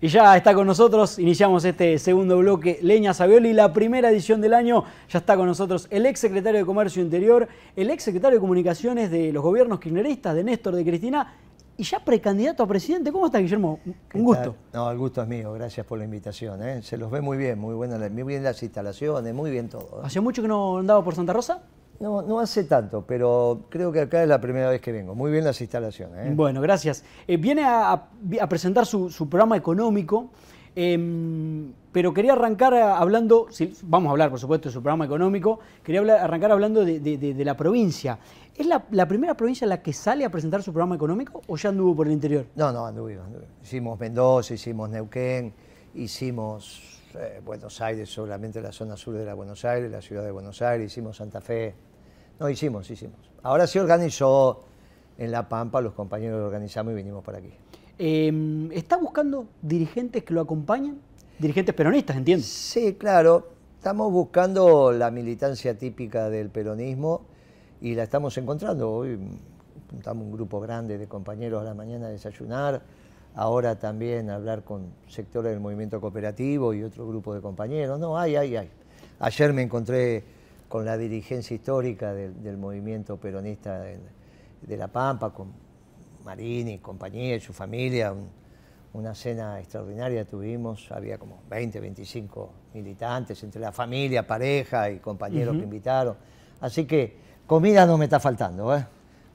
Y ya está con nosotros, iniciamos este segundo bloque, Leña Savioli, la primera edición del año. Ya está con nosotros el ex secretario de Comercio Interior, el ex secretario de Comunicaciones de los gobiernos kirchneristas, de Néstor, de Cristina, y ya precandidato a presidente. ¿Cómo está, Guillermo? Un gusto. No, el gusto es mío, gracias por la invitación. ¿eh? Se los ve muy bien, muy, buena, muy bien las instalaciones, muy bien todo. ¿eh? ¿Hace mucho que no andaba por Santa Rosa? No, no hace tanto, pero creo que acá es la primera vez que vengo. Muy bien las instalaciones. ¿eh? Bueno, gracias. viene a, presentar su, programa económico, em, pero quería arrancar hablando, vamos a hablar por supuesto de su programa económico, quería arrancar hablando de, la provincia. ¿Es la, primera provincia en la que sale a presentar su programa económico o ya anduvo por el interior? No, no, anduvo. Hicimos Mendoza, hicimos Neuquén, hicimos eh, Buenos Aires, solamente la zona sur de la Buenos Aires, la ciudad de Buenos Aires, hicimos Santa Fe. No, hicimos, hicimos. Ahora se organizó en La Pampa, los compañeros lo organizamos y vinimos por aquí. Em, ¿Está buscando dirigentes que lo acompañen? Dirigentes peronistas, entiendo. Sí, claro. Estamos buscando la militancia típica del peronismo y la estamos encontrando. Hoy juntamos un grupo grande de compañeros a la mañana a desayunar, ahora también a hablar con sectores del movimiento cooperativo y otro grupo de compañeros. No, hay, hay, hay. Ayer me encontré con la dirigencia histórica del, movimiento peronista de, La Pampa, con Marini, compañía y su familia, una cena extraordinaria tuvimos, había como 20, 25 militantes entre la familia, pareja y compañeros que invitaron. Así que comida no me está faltando, ¿eh?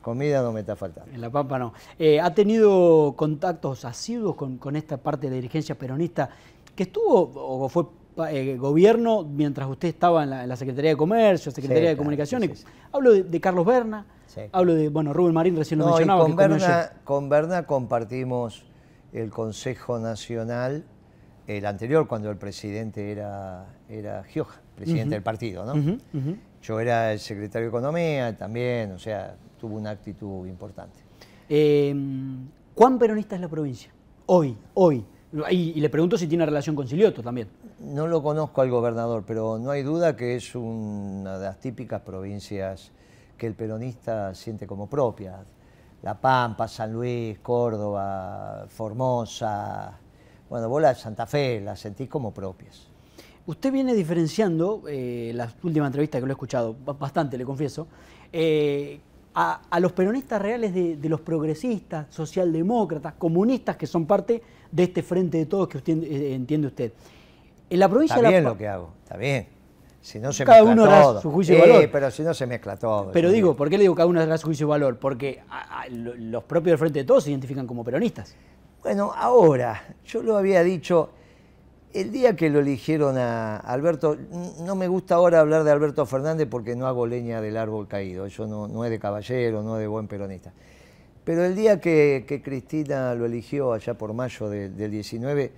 Comida no me está faltando. En La Pampa no. Eh, ¿Ha tenido contactos asiduos con, con esta parte de la dirigencia peronista que estuvo o fue eh, gobierno mientras usted estaba en la, Secretaría de Comercio, Secretaría de Comunicaciones. Hablo de, Carlos Berna, hablo de, bueno, Rubén Marín recién lo mencionaba. con, Berna, con Berna compartimos el Consejo Nacional, el anterior, cuando el presidente era, era Gioja, presidente del partido, ¿no? Yo era el secretario de Economía también, o sea, tuvo una actitud importante. Em, ¿Cuán peronista es la provincia? Hoy, hoy. Y, le pregunto si tiene relación con Silioto también. No lo conozco al gobernador, pero no hay duda que es una de las típicas provincias que el peronista siente como propia. La Pampa, San Luis, Córdoba, Formosa, bueno, vos la Santa Fe las sentís como propias. Usted viene diferenciando, eh, las últimas entrevistas que lo he escuchado, bastante le confieso, eh, a, los peronistas reales de, los progresistas, socialdemócratas, comunistas que son parte de este frente de todos que usted, eh, entiende usted. En la provincia está bien lo que hago, está bien. Si no se cada uno hará su juicio y valor. pero si no se mezcla todo. Pero digo, ¿por qué le digo cada uno hará su juicio y valor? Porque los propios del Frente de Todos se identifican como peronistas. Bueno, ahora, yo lo había dicho, el día que lo eligieron a Alberto, no me gusta ahora hablar de Alberto Fernández porque no hago leña del árbol caído, eso no, es de caballero, no es de buen peronista. Pero el día que, Cristina lo eligió, allá por mayo del 19,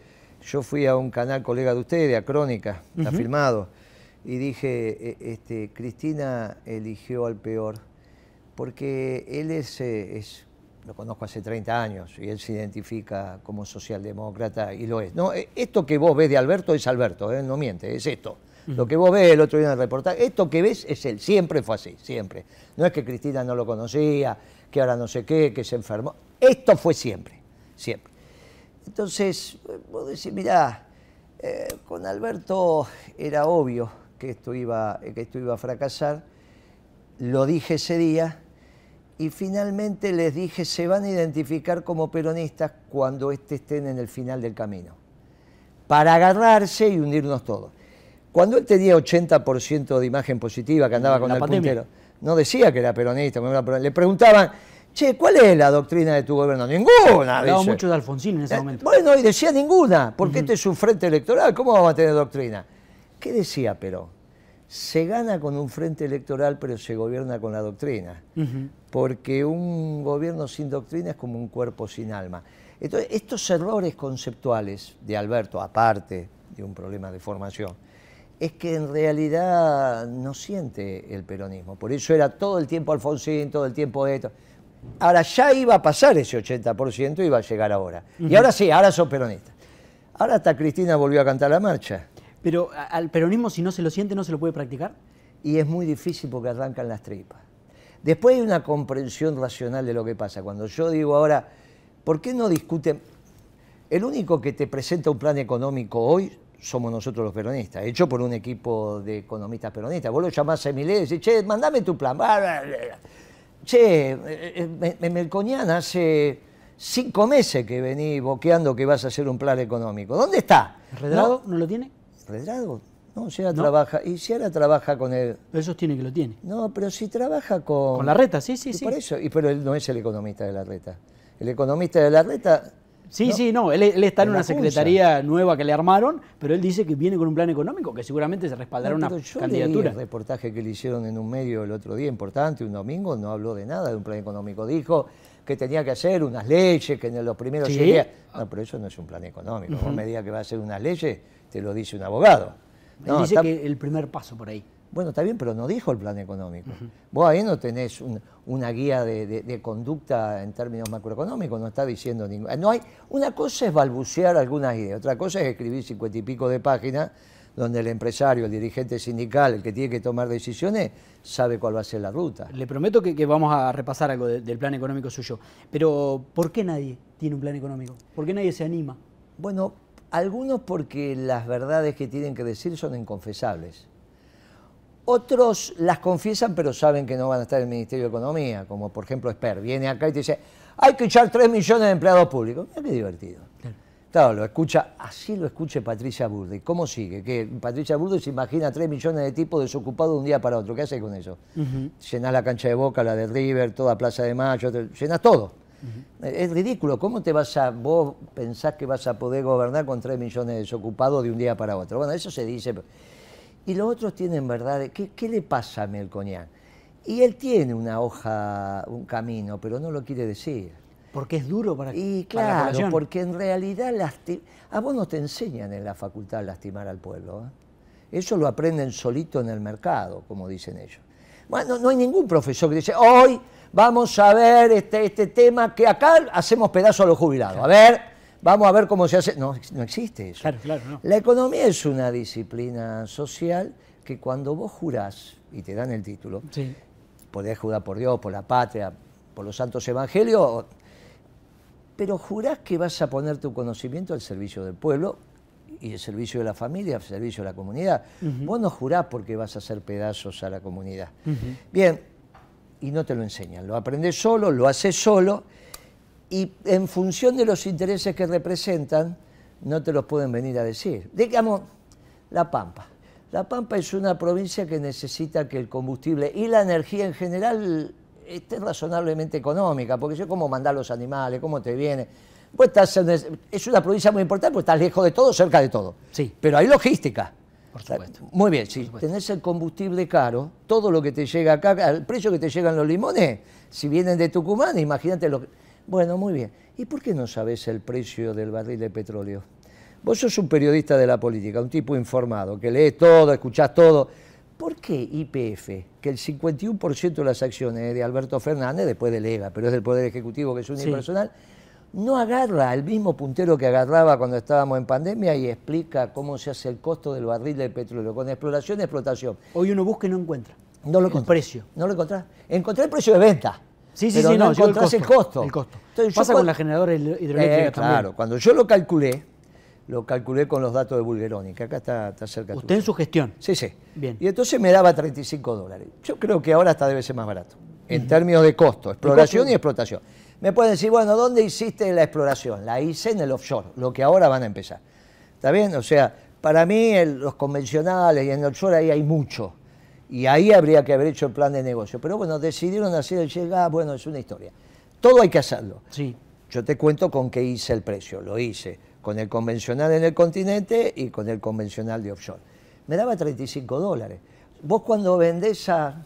yo fui a un canal colega de ustedes, a Crónica, está filmado, y dije, e, este, Cristina eligió al peor, porque él es, eh, es lo conozco hace 30 años y él se identifica como socialdemócrata y lo es. No, eh, esto que vos ves de Alberto es Alberto, él eh, no miente, es esto. Lo que vos ves el otro día en el reportaje, esto que ves es él, siempre fue así, siempre. No es que Cristina no lo conocía, que ahora no sé qué, que se enfermó. Esto fue siempre, siempre. Entonces, vos decís, mirá, eh, con Alberto era obvio que esto, iba, que esto iba a fracasar, lo dije ese día, y finalmente les dije, se van a identificar como peronistas cuando este estén en el final del camino, para agarrarse y unirnos todos. Cuando él tenía 80% de imagen positiva, que andaba con el puntero, no decía que era peronista, le preguntaban, che, ¿cuál es la doctrina de tu gobierno? Ninguna. Hablaba mucho de Alfonsín en ese eh, momento. Bueno, y decía ninguna, porque este es un frente electoral, ¿cómo vamos a tener doctrina? ¿Qué decía Perón? se gana con un frente electoral, pero se gobierna con la doctrina. Porque un gobierno sin doctrina es como un cuerpo sin alma. Entonces, estos errores conceptuales de Alberto, aparte de un problema de formación, es que en realidad no siente el peronismo. Por eso era todo el tiempo Alfonsín, todo el tiempo esto. Ahora ya iba a pasar ese 80% y iba a llegar ahora. Y ahora sí, ahora son peronistas. Ahora hasta Cristina volvió a cantar la marcha. Pero al peronismo, si no se lo siente, no se lo puede practicar. Y es muy difícil porque arrancan las tripas. Después hay una comprensión racional de lo que pasa. Cuando yo digo ahora, ¿por qué no discuten? El único que te presenta un plan económico hoy somos nosotros los peronistas, hecho por un equipo de economistas peronistas. Vos lo llamás a Emilé y decís, che, mandame tu plan. Che, eh, eh, Melconian hace cinco meses que vení boqueando que vas a hacer un plan económico. ¿Dónde está? ¿Redrado no, lo tiene? ¿Redrado? No, si ahora trabaja. Y si ahora trabaja con él. Pero eso tiene que lo tiene. No, pero si trabaja con. Con la reta, sí, sí, sí. Por eso, y, pero él no es el economista de la reta. El economista de la reta Sí, sí, no, él, está en, una secretaría nueva que le armaron, pero él dice que viene con un plan económico que seguramente se respaldará una yo candidatura. el reportaje que le hicieron en un medio el otro día importante, un domingo, no habló de nada de un plan económico. Dijo que tenía que hacer unas leyes, que en los primeros ¿Sí? No, pero eso no es un plan económico. Uh -huh. medida que va a hacer unas leyes, te lo dice un abogado. Él dice que el primer paso por ahí. Bueno, está bien, pero no dijo el plan económico. Vos ahí no tenés una guía de, conducta en términos macroeconómicos, no está diciendo ninguna. No hay, una cosa es balbucear algunas ideas, otra cosa es escribir cincuenta y pico de páginas donde el empresario, el dirigente sindical, el que tiene que tomar decisiones, sabe cuál va a ser la ruta. Le prometo que, vamos a repasar algo del plan económico suyo. Pero, ¿por qué nadie tiene un plan económico? ¿Por qué nadie se anima? Bueno, algunos porque las verdades que tienen que decir son inconfesables. Otros las confiesan pero saben que no van a estar en el Ministerio de Economía, como por ejemplo Esper. Viene acá y te dice, hay que echar 3 millones de empleados públicos. Mira qué divertido. Claro. lo escucha, así lo escuche Patricia Burdi. ¿Cómo sigue? Que Patricia Burdi se imagina 3 millones de tipos desocupados de un día para otro. ¿Qué hace con eso? Uh la cancha de Boca, la de River, toda Plaza de Mayo, llenas todo. Es ridículo. ¿Cómo te vas a, vos pensás que vas a poder gobernar con 3 millones de desocupados de un día para otro? Bueno, eso se dice. Y los otros tienen verdad. ¿Qué, qué le pasa a Melconian? Y él tiene una hoja, un camino, pero no lo quiere decir. Porque es duro para Y claro, porque en realidad a vos no te enseñan en la facultad a lastimar al pueblo. ¿eh? Eso lo aprenden solito en el mercado, como dicen ellos. Bueno, no hay ningún profesor que dice, hoy vamos a ver este, este tema que acá hacemos pedazo a los jubilados. A ver, vamos a ver cómo se hace. No, no existe eso. Claro, claro, no. La economía es una disciplina social que cuando vos jurás, y te dan el título, sí. podés jurar por Dios, por la patria, por los santos evangelios, pero jurás que vas a poner tu conocimiento al servicio del pueblo y al servicio de la familia, al servicio de la comunidad. Vos no jurás porque vas a hacer pedazos a la comunidad. Bien, y no te lo enseñan. Lo aprendes solo, lo haces solo y en función de los intereses que representan, no te los pueden venir a decir. Digamos, La Pampa. La Pampa es una provincia que necesita que el combustible y la energía en general esté razonablemente económica, porque yo cómo mandar los animales, cómo te viene. Pues estás es una provincia muy importante porque estás lejos de todo, cerca de todo. Sí. Pero hay logística. Por supuesto. Muy bien, si tenés el combustible caro, todo lo que te llega acá, al precio que te llegan los limones, si vienen de Tucumán, imagínate lo que bueno, muy bien. ¿Y por qué no sabes el precio del barril de petróleo? Vos sos un periodista de la política, un tipo informado, que lees todo, escuchás todo. ¿Por qué IPF, que el 51% de las acciones de Alberto Fernández, después de Lega, pero es del Poder Ejecutivo que es unipersonal, no agarra el mismo puntero que agarraba cuando estábamos en pandemia y explica cómo se hace el costo del barril de petróleo, con exploración y explotación? Hoy uno busca y no encuentra. No lo el precio. No lo encontrás. Encontré el precio de venta. Sí, sí, sí, no, el costo. El costo. El costo. Pasa con la generadora hidroeléctrica eh, también. Claro, cuando yo lo calculé, lo calculé con los datos de Bulgeroni, que acá está, está cerca. ¿Usted en su gestión? Sí, sí. Bien. Y entonces me daba 35 dólares. Yo creo que ahora hasta debe ser más barato, en términos de costo, exploración y explotación. Me pueden decir, bueno, ¿dónde hiciste la exploración? La hice en el offshore, lo que ahora van a empezar. ¿Está bien? O sea, para mí los convencionales y en el offshore ahí hay mucho y ahí habría que haber hecho el plan de negocio. Pero bueno, decidieron hacer el llega, bueno, es una historia. Todo hay que hacerlo. Sí. Yo te cuento con qué hice el precio. Lo hice con el convencional en el continente y con el convencional de offshore. Me daba 35 dólares. Vos cuando vendés a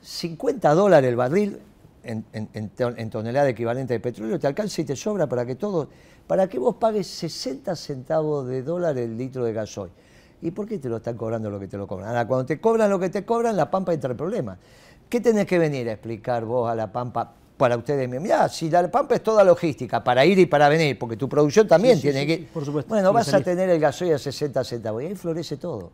50 dólares el barril en, en, tonelada equivalente de petróleo, te alcanza y te sobra para que todo, para que vos pagues 60 centavos de dólar el litro de gasoil. ¿Y por qué te lo están cobrando lo que te lo cobran? Ahora, cuando te cobran lo que te cobran, la Pampa entra el problema. ¿Qué tenés que venir a explicar vos a la Pampa para ustedes? Mirá, si la Pampa es toda logística, para ir y para venir, porque tu producción también tiene que... por supuesto. Bueno, vas a tener el gasoil a 60 centavos y ahí florece todo.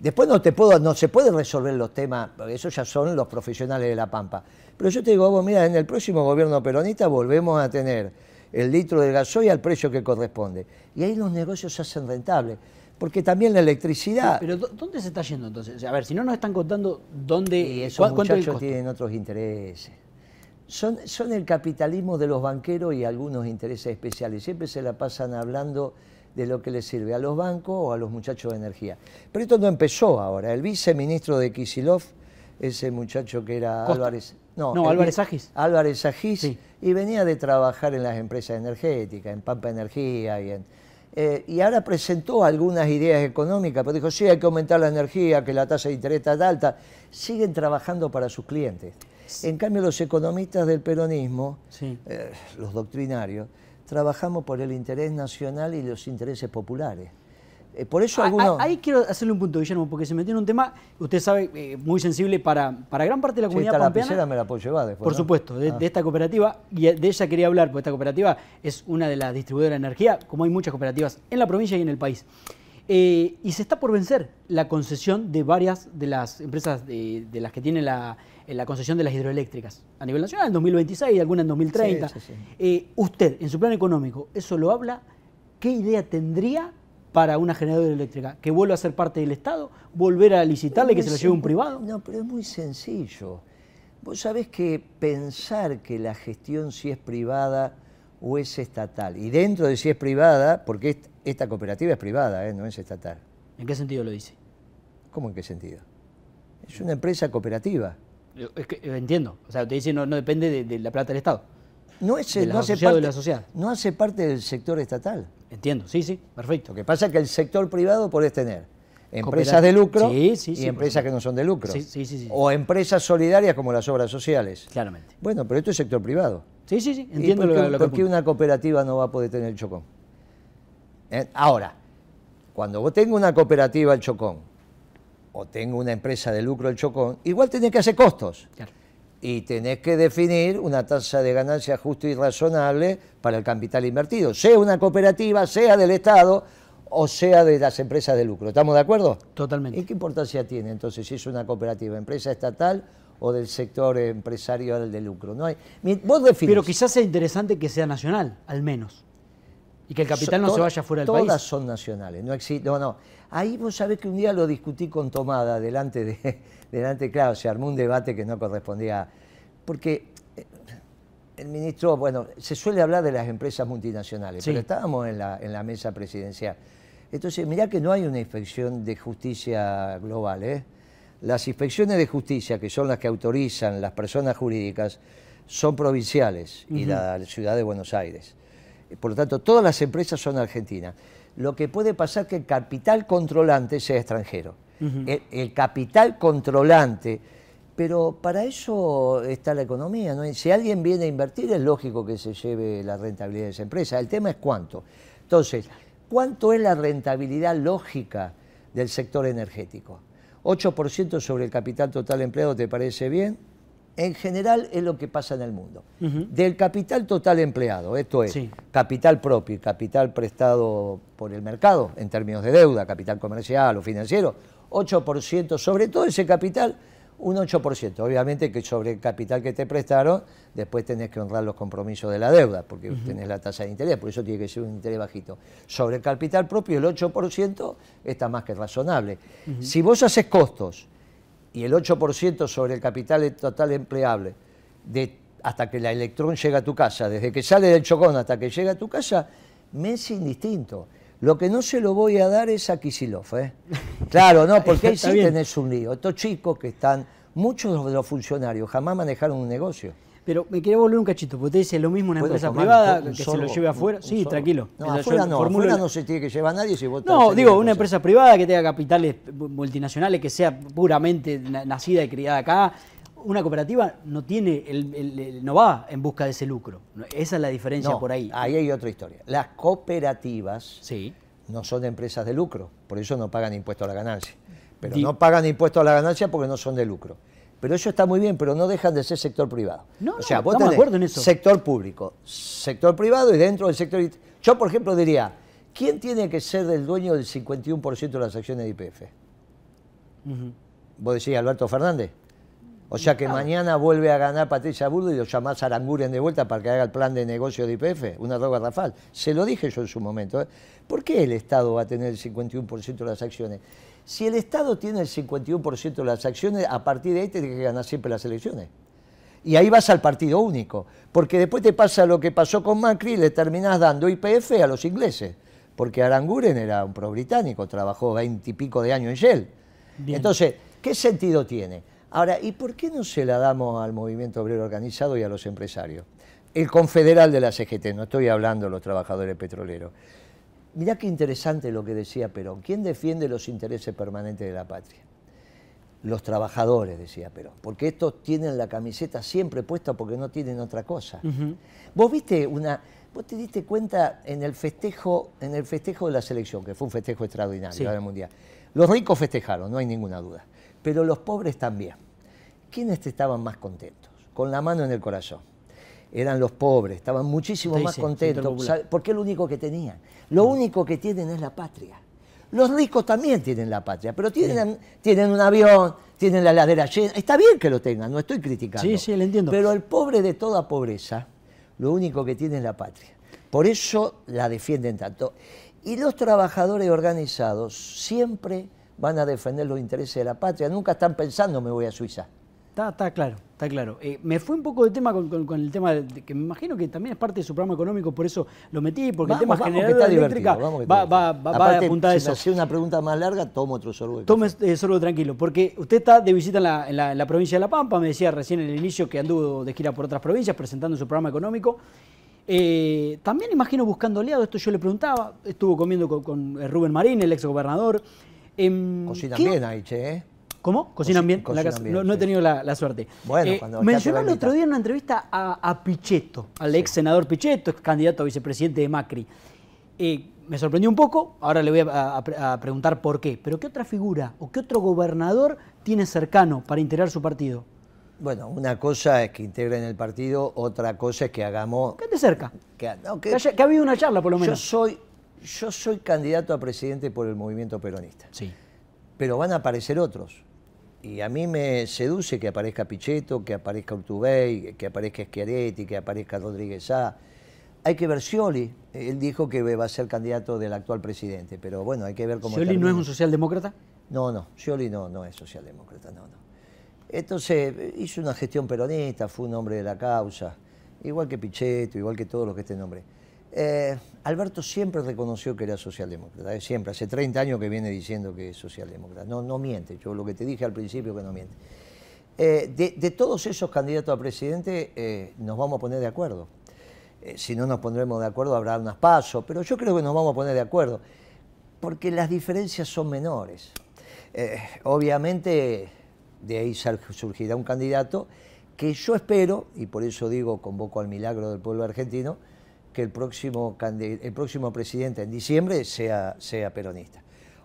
Después no, te puedo, no se puede resolver los temas, eso ya son los profesionales de la Pampa. Pero yo te digo, vos, mira, en el próximo gobierno peronista volvemos a tener el litro de gasoil al precio que corresponde. Y ahí los negocios se hacen rentables. Porque también la electricidad... Pero ¿dónde se está yendo entonces? A ver, si no nos están contando dónde... Y esos muchachos tienen otros intereses. Son, son el capitalismo de los banqueros y algunos intereses especiales. Siempre se la pasan hablando de lo que les sirve a los bancos o a los muchachos de energía. Pero esto no empezó ahora. El viceministro de Kisilov, ese muchacho que era Álvarez... No, Álvarez Agis. Álvarez Agis, y venía de trabajar en las empresas energéticas, en Pampa Energía y en... Eh, y ahora presentó algunas ideas económicas, pero dijo, sí, hay que aumentar la energía, que la tasa de interés está alta. Siguen trabajando para sus clientes. En cambio, los economistas del peronismo, eh, los doctrinarios, trabajamos por el interés nacional y los intereses populares. Eh, por eso algunos... Ahí quiero hacerle un punto, Guillermo, porque se metió en un tema, usted sabe, eh, muy sensible para, para gran parte de la comunidad esta pampeana. me la puedo llevar después, Por supuesto, de, ah. de, esta cooperativa, y de ella quería hablar, porque esta cooperativa es una de las distribuidoras de energía, como hay muchas cooperativas en la provincia y en el país. Eh, y se está por vencer la concesión de varias de las empresas de, las que tienen la, la, concesión de las hidroeléctricas a nivel nacional, en 2026, alguna en 2030. Eh, usted, en su plan económico, ¿eso lo habla? ¿Qué idea tendría para una generadora eléctrica? ¿Que vuelva a ser parte del Estado? ¿Volver a licitarle, que se lo lleve un privado? No, pero es muy sencillo. Vos sabés que pensar que la gestión si es privada o es estatal, y dentro de si es privada, porque esta cooperativa es privada, ¿eh? no es estatal. ¿En qué sentido lo dice? ¿Cómo en qué sentido? Es una empresa cooperativa. Es que, entiendo. O sea, usted dice no, no depende de, la plata del Estado. No, es, no, hace parte, de la no hace parte del sector estatal. Entiendo, sí, sí, perfecto. Lo que pasa es que el sector privado podés tener empresas de lucro y empresas que no son de lucro. O empresas solidarias como las obras sociales. Claramente. Bueno, pero esto es sector privado. Sí, sí, sí, entiendo por qué, lo, ¿Por qué una cooperativa no va a poder tener el chocón? ¿Eh? Ahora, cuando vos tengas una cooperativa el Chocón o tengo una empresa de lucro el Chocón, igual tenés que hacer costos. Y tenés que definir una tasa de ganancia justa y razonable para el capital invertido, sea una cooperativa, sea del Estado o sea de las empresas de lucro. ¿Estamos de acuerdo? Totalmente. ¿Y qué importancia tiene entonces si es una cooperativa, empresa estatal o del sector empresarial de lucro? No hay, vos Pero quizás sea interesante que sea nacional, al menos. Y que el capital no se vaya fuera del país. Todas son nacionales, no existe, no, no. Ahí vos sabés que un día lo discutí con Tomada, delante de, delante, claro, se armó un debate que no correspondía, porque eh, el ministro, bueno, se suele hablar de las empresas multinacionales, pero estábamos en la, en la mesa presidencial. Entonces, mirá que no hay una inspección de justicia global, ¿eh? Las inspecciones de justicia, que son las que autorizan las personas jurídicas, son provinciales y la ciudad de Buenos Aires. Por lo tanto, todas las empresas son argentinas. Lo que puede pasar es que el capital controlante sea extranjero. el, capital controlante, pero para eso está la economía. ¿no? Si alguien viene a invertir, es lógico que se lleve la rentabilidad de esa empresa. El tema es cuánto. Entonces, ¿cuánto es la rentabilidad lógica del sector energético? ¿8% sobre el capital total empleado te parece bien? En general es lo que pasa en el mundo. Del capital total empleado, esto es capital propio y capital prestado por el mercado en términos de deuda, capital comercial o financiero, 8%, sobre todo ese capital, un 8%. Obviamente que sobre el capital que te prestaron, después tenés que honrar los compromisos de la deuda, porque tenés la tasa de interés, por eso tiene que ser un interés bajito. Sobre el capital propio, el 8% está más que razonable. Si vos haces costos, y el 8% sobre el capital total empleable de, hasta que la electrón llega a tu casa, desde que sale del chocón hasta que llega a tu casa, me es indistinto. Lo que no se lo voy a dar es a Kisilov. ¿eh? Claro, no, porque ahí sí tenés un lío. Estos chicos que están, muchos de los funcionarios jamás manejaron un negocio. Pero me quería volver un cachito, porque usted dice lo mismo una empresa privada, que se lo lleve afuera. Sí, tranquilo. No, afuera no, afuera no se tiene que llevar a nadie si vos No, digo, una empresa privada que tenga capitales multinacionales, que sea puramente nacida y criada acá. Una cooperativa no tiene, el, no va en busca de ese lucro. Esa es la diferencia por ahí. Ahí hay otra historia. Las cooperativas sí. no son empresas de lucro, por eso no pagan impuesto a la ganancia. Pero no pagan impuesto a la ganancia porque no son de lucro. Pero eso está muy bien, pero no dejan de ser sector privado. No, o sea, vos tenés en eso. sector público, sector privado y dentro del sector... Yo, por ejemplo, diría, ¿quién tiene que ser el dueño del 51% de las acciones de IPF? ¿Vos decís Alberto Fernández? O sea que mañana vuelve a ganar Patricia Burdo y lo llamás a Aranguren de vuelta para que haga el plan de negocio de IPF, una droga Rafal. Se lo dije yo en su momento. ¿eh? ¿Por qué el Estado va a tener el 51% de las acciones? Si el Estado tiene el 51% de las acciones, a partir de ahí tiene que ganar siempre las elecciones. Y ahí vas al partido único, porque después te pasa lo que pasó con Macri y le terminás dando IPF a los ingleses, porque Aranguren era un pro-británico, trabajó veintipico de años en Shell. Entonces, ¿qué sentido tiene? Ahora, ¿y por qué no se la damos al movimiento obrero organizado y a los empresarios? El confederal de la CGT, no estoy hablando de los trabajadores petroleros. Mirá qué interesante lo que decía Perón. ¿Quién defiende los intereses permanentes de la patria? Los trabajadores, decía Perón, porque estos tienen la camiseta siempre puesta porque no tienen otra cosa. Vos viste una, vos te diste cuenta en el festejo, en el festejo de la selección, que fue un festejo extraordinario del mundial. Los ricos festejaron, no hay ninguna duda, pero los pobres también. ¿Quiénes estaban más contentos? Con la mano en el corazón eran los pobres, estaban muchísimo más contentos, porque es lo único que tenían. Lo mm. único que tienen es la patria. Los ricos también tienen la patria, pero tienen, tienen un avión, tienen la ladera llena. Está bien que lo tengan, no estoy criticando. Sí, sí, lo entiendo. Pero el pobre de toda pobreza, lo único que tiene es la patria. Por eso la defienden tanto. Y los trabajadores organizados siempre van a defender los intereses de la patria. Nunca están pensando me voy a Suiza. Está, claro, está claro. Eh, me fue un poco de tema con, el tema de, que me imagino que también es parte de su programa económico, por eso lo metí, porque el tema general de eléctrica va, va, va, a apuntar a eso. Si una pregunta más larga, tomo otro sorbo. Tome eh, sorbo tranquilo, porque usted está de visita en la, provincia de La Pampa, me decía recién en el inicio que anduvo de gira por otras provincias presentando su programa económico. Eh, también imagino buscando aliados, esto yo le preguntaba, estuvo comiendo con, Rubén Marín, el ex gobernador. Cocinan bien ahí, che, ¿eh? ¿Cómo? ¿Cocinan bien? no, he tenido la, suerte. Bueno, eh, mencionó el otro día en una entrevista a, Pichetto, al ex senador Pichetto, ex candidato a vicepresidente de Macri. Eh, me sorprendió un poco, ahora le voy a, preguntar por qué. Pero ¿qué otra figura o qué otro gobernador tiene cercano para integrar su partido? Bueno, una cosa es que integren el partido, otra cosa es que hagamos... ¿Qué te cerca? Que, ha habido una charla, por lo menos. Yo soy, yo soy candidato a presidente por el movimiento peronista. Sí. Pero van a aparecer otros. Y a mí me seduce que aparezca Pichetto, que aparezca Urtubey, que aparezca Schiaretti, que aparezca Rodríguez A. Hay que ver Scioli. Él dijo que va a ser candidato del actual presidente, pero bueno, hay que ver cómo... ¿Scioli no es un socialdemócrata? No, no, Scioli no, no es socialdemócrata, no, no. Entonces, hizo una gestión peronista, fue un hombre de la causa, igual que Pichetto, igual que todos los que este nombre. Eh, Alberto siempre reconoció que era socialdemócrata, eh, siempre, hace 30 años que viene diciendo que es socialdemócrata. No, no miente, yo lo que te dije al principio que no miente. Eh, de, todos esos candidatos a presidente nos vamos a poner de acuerdo. si no nos pondremos de acuerdo habrá unas pasos, pero yo creo que nos vamos a poner de acuerdo, porque las diferencias son menores. obviamente de ahí surgirá un candidato que yo espero, y por eso digo, convoco al milagro del pueblo argentino, que el próximo, el próximo presidente en diciembre sea, sea peronista.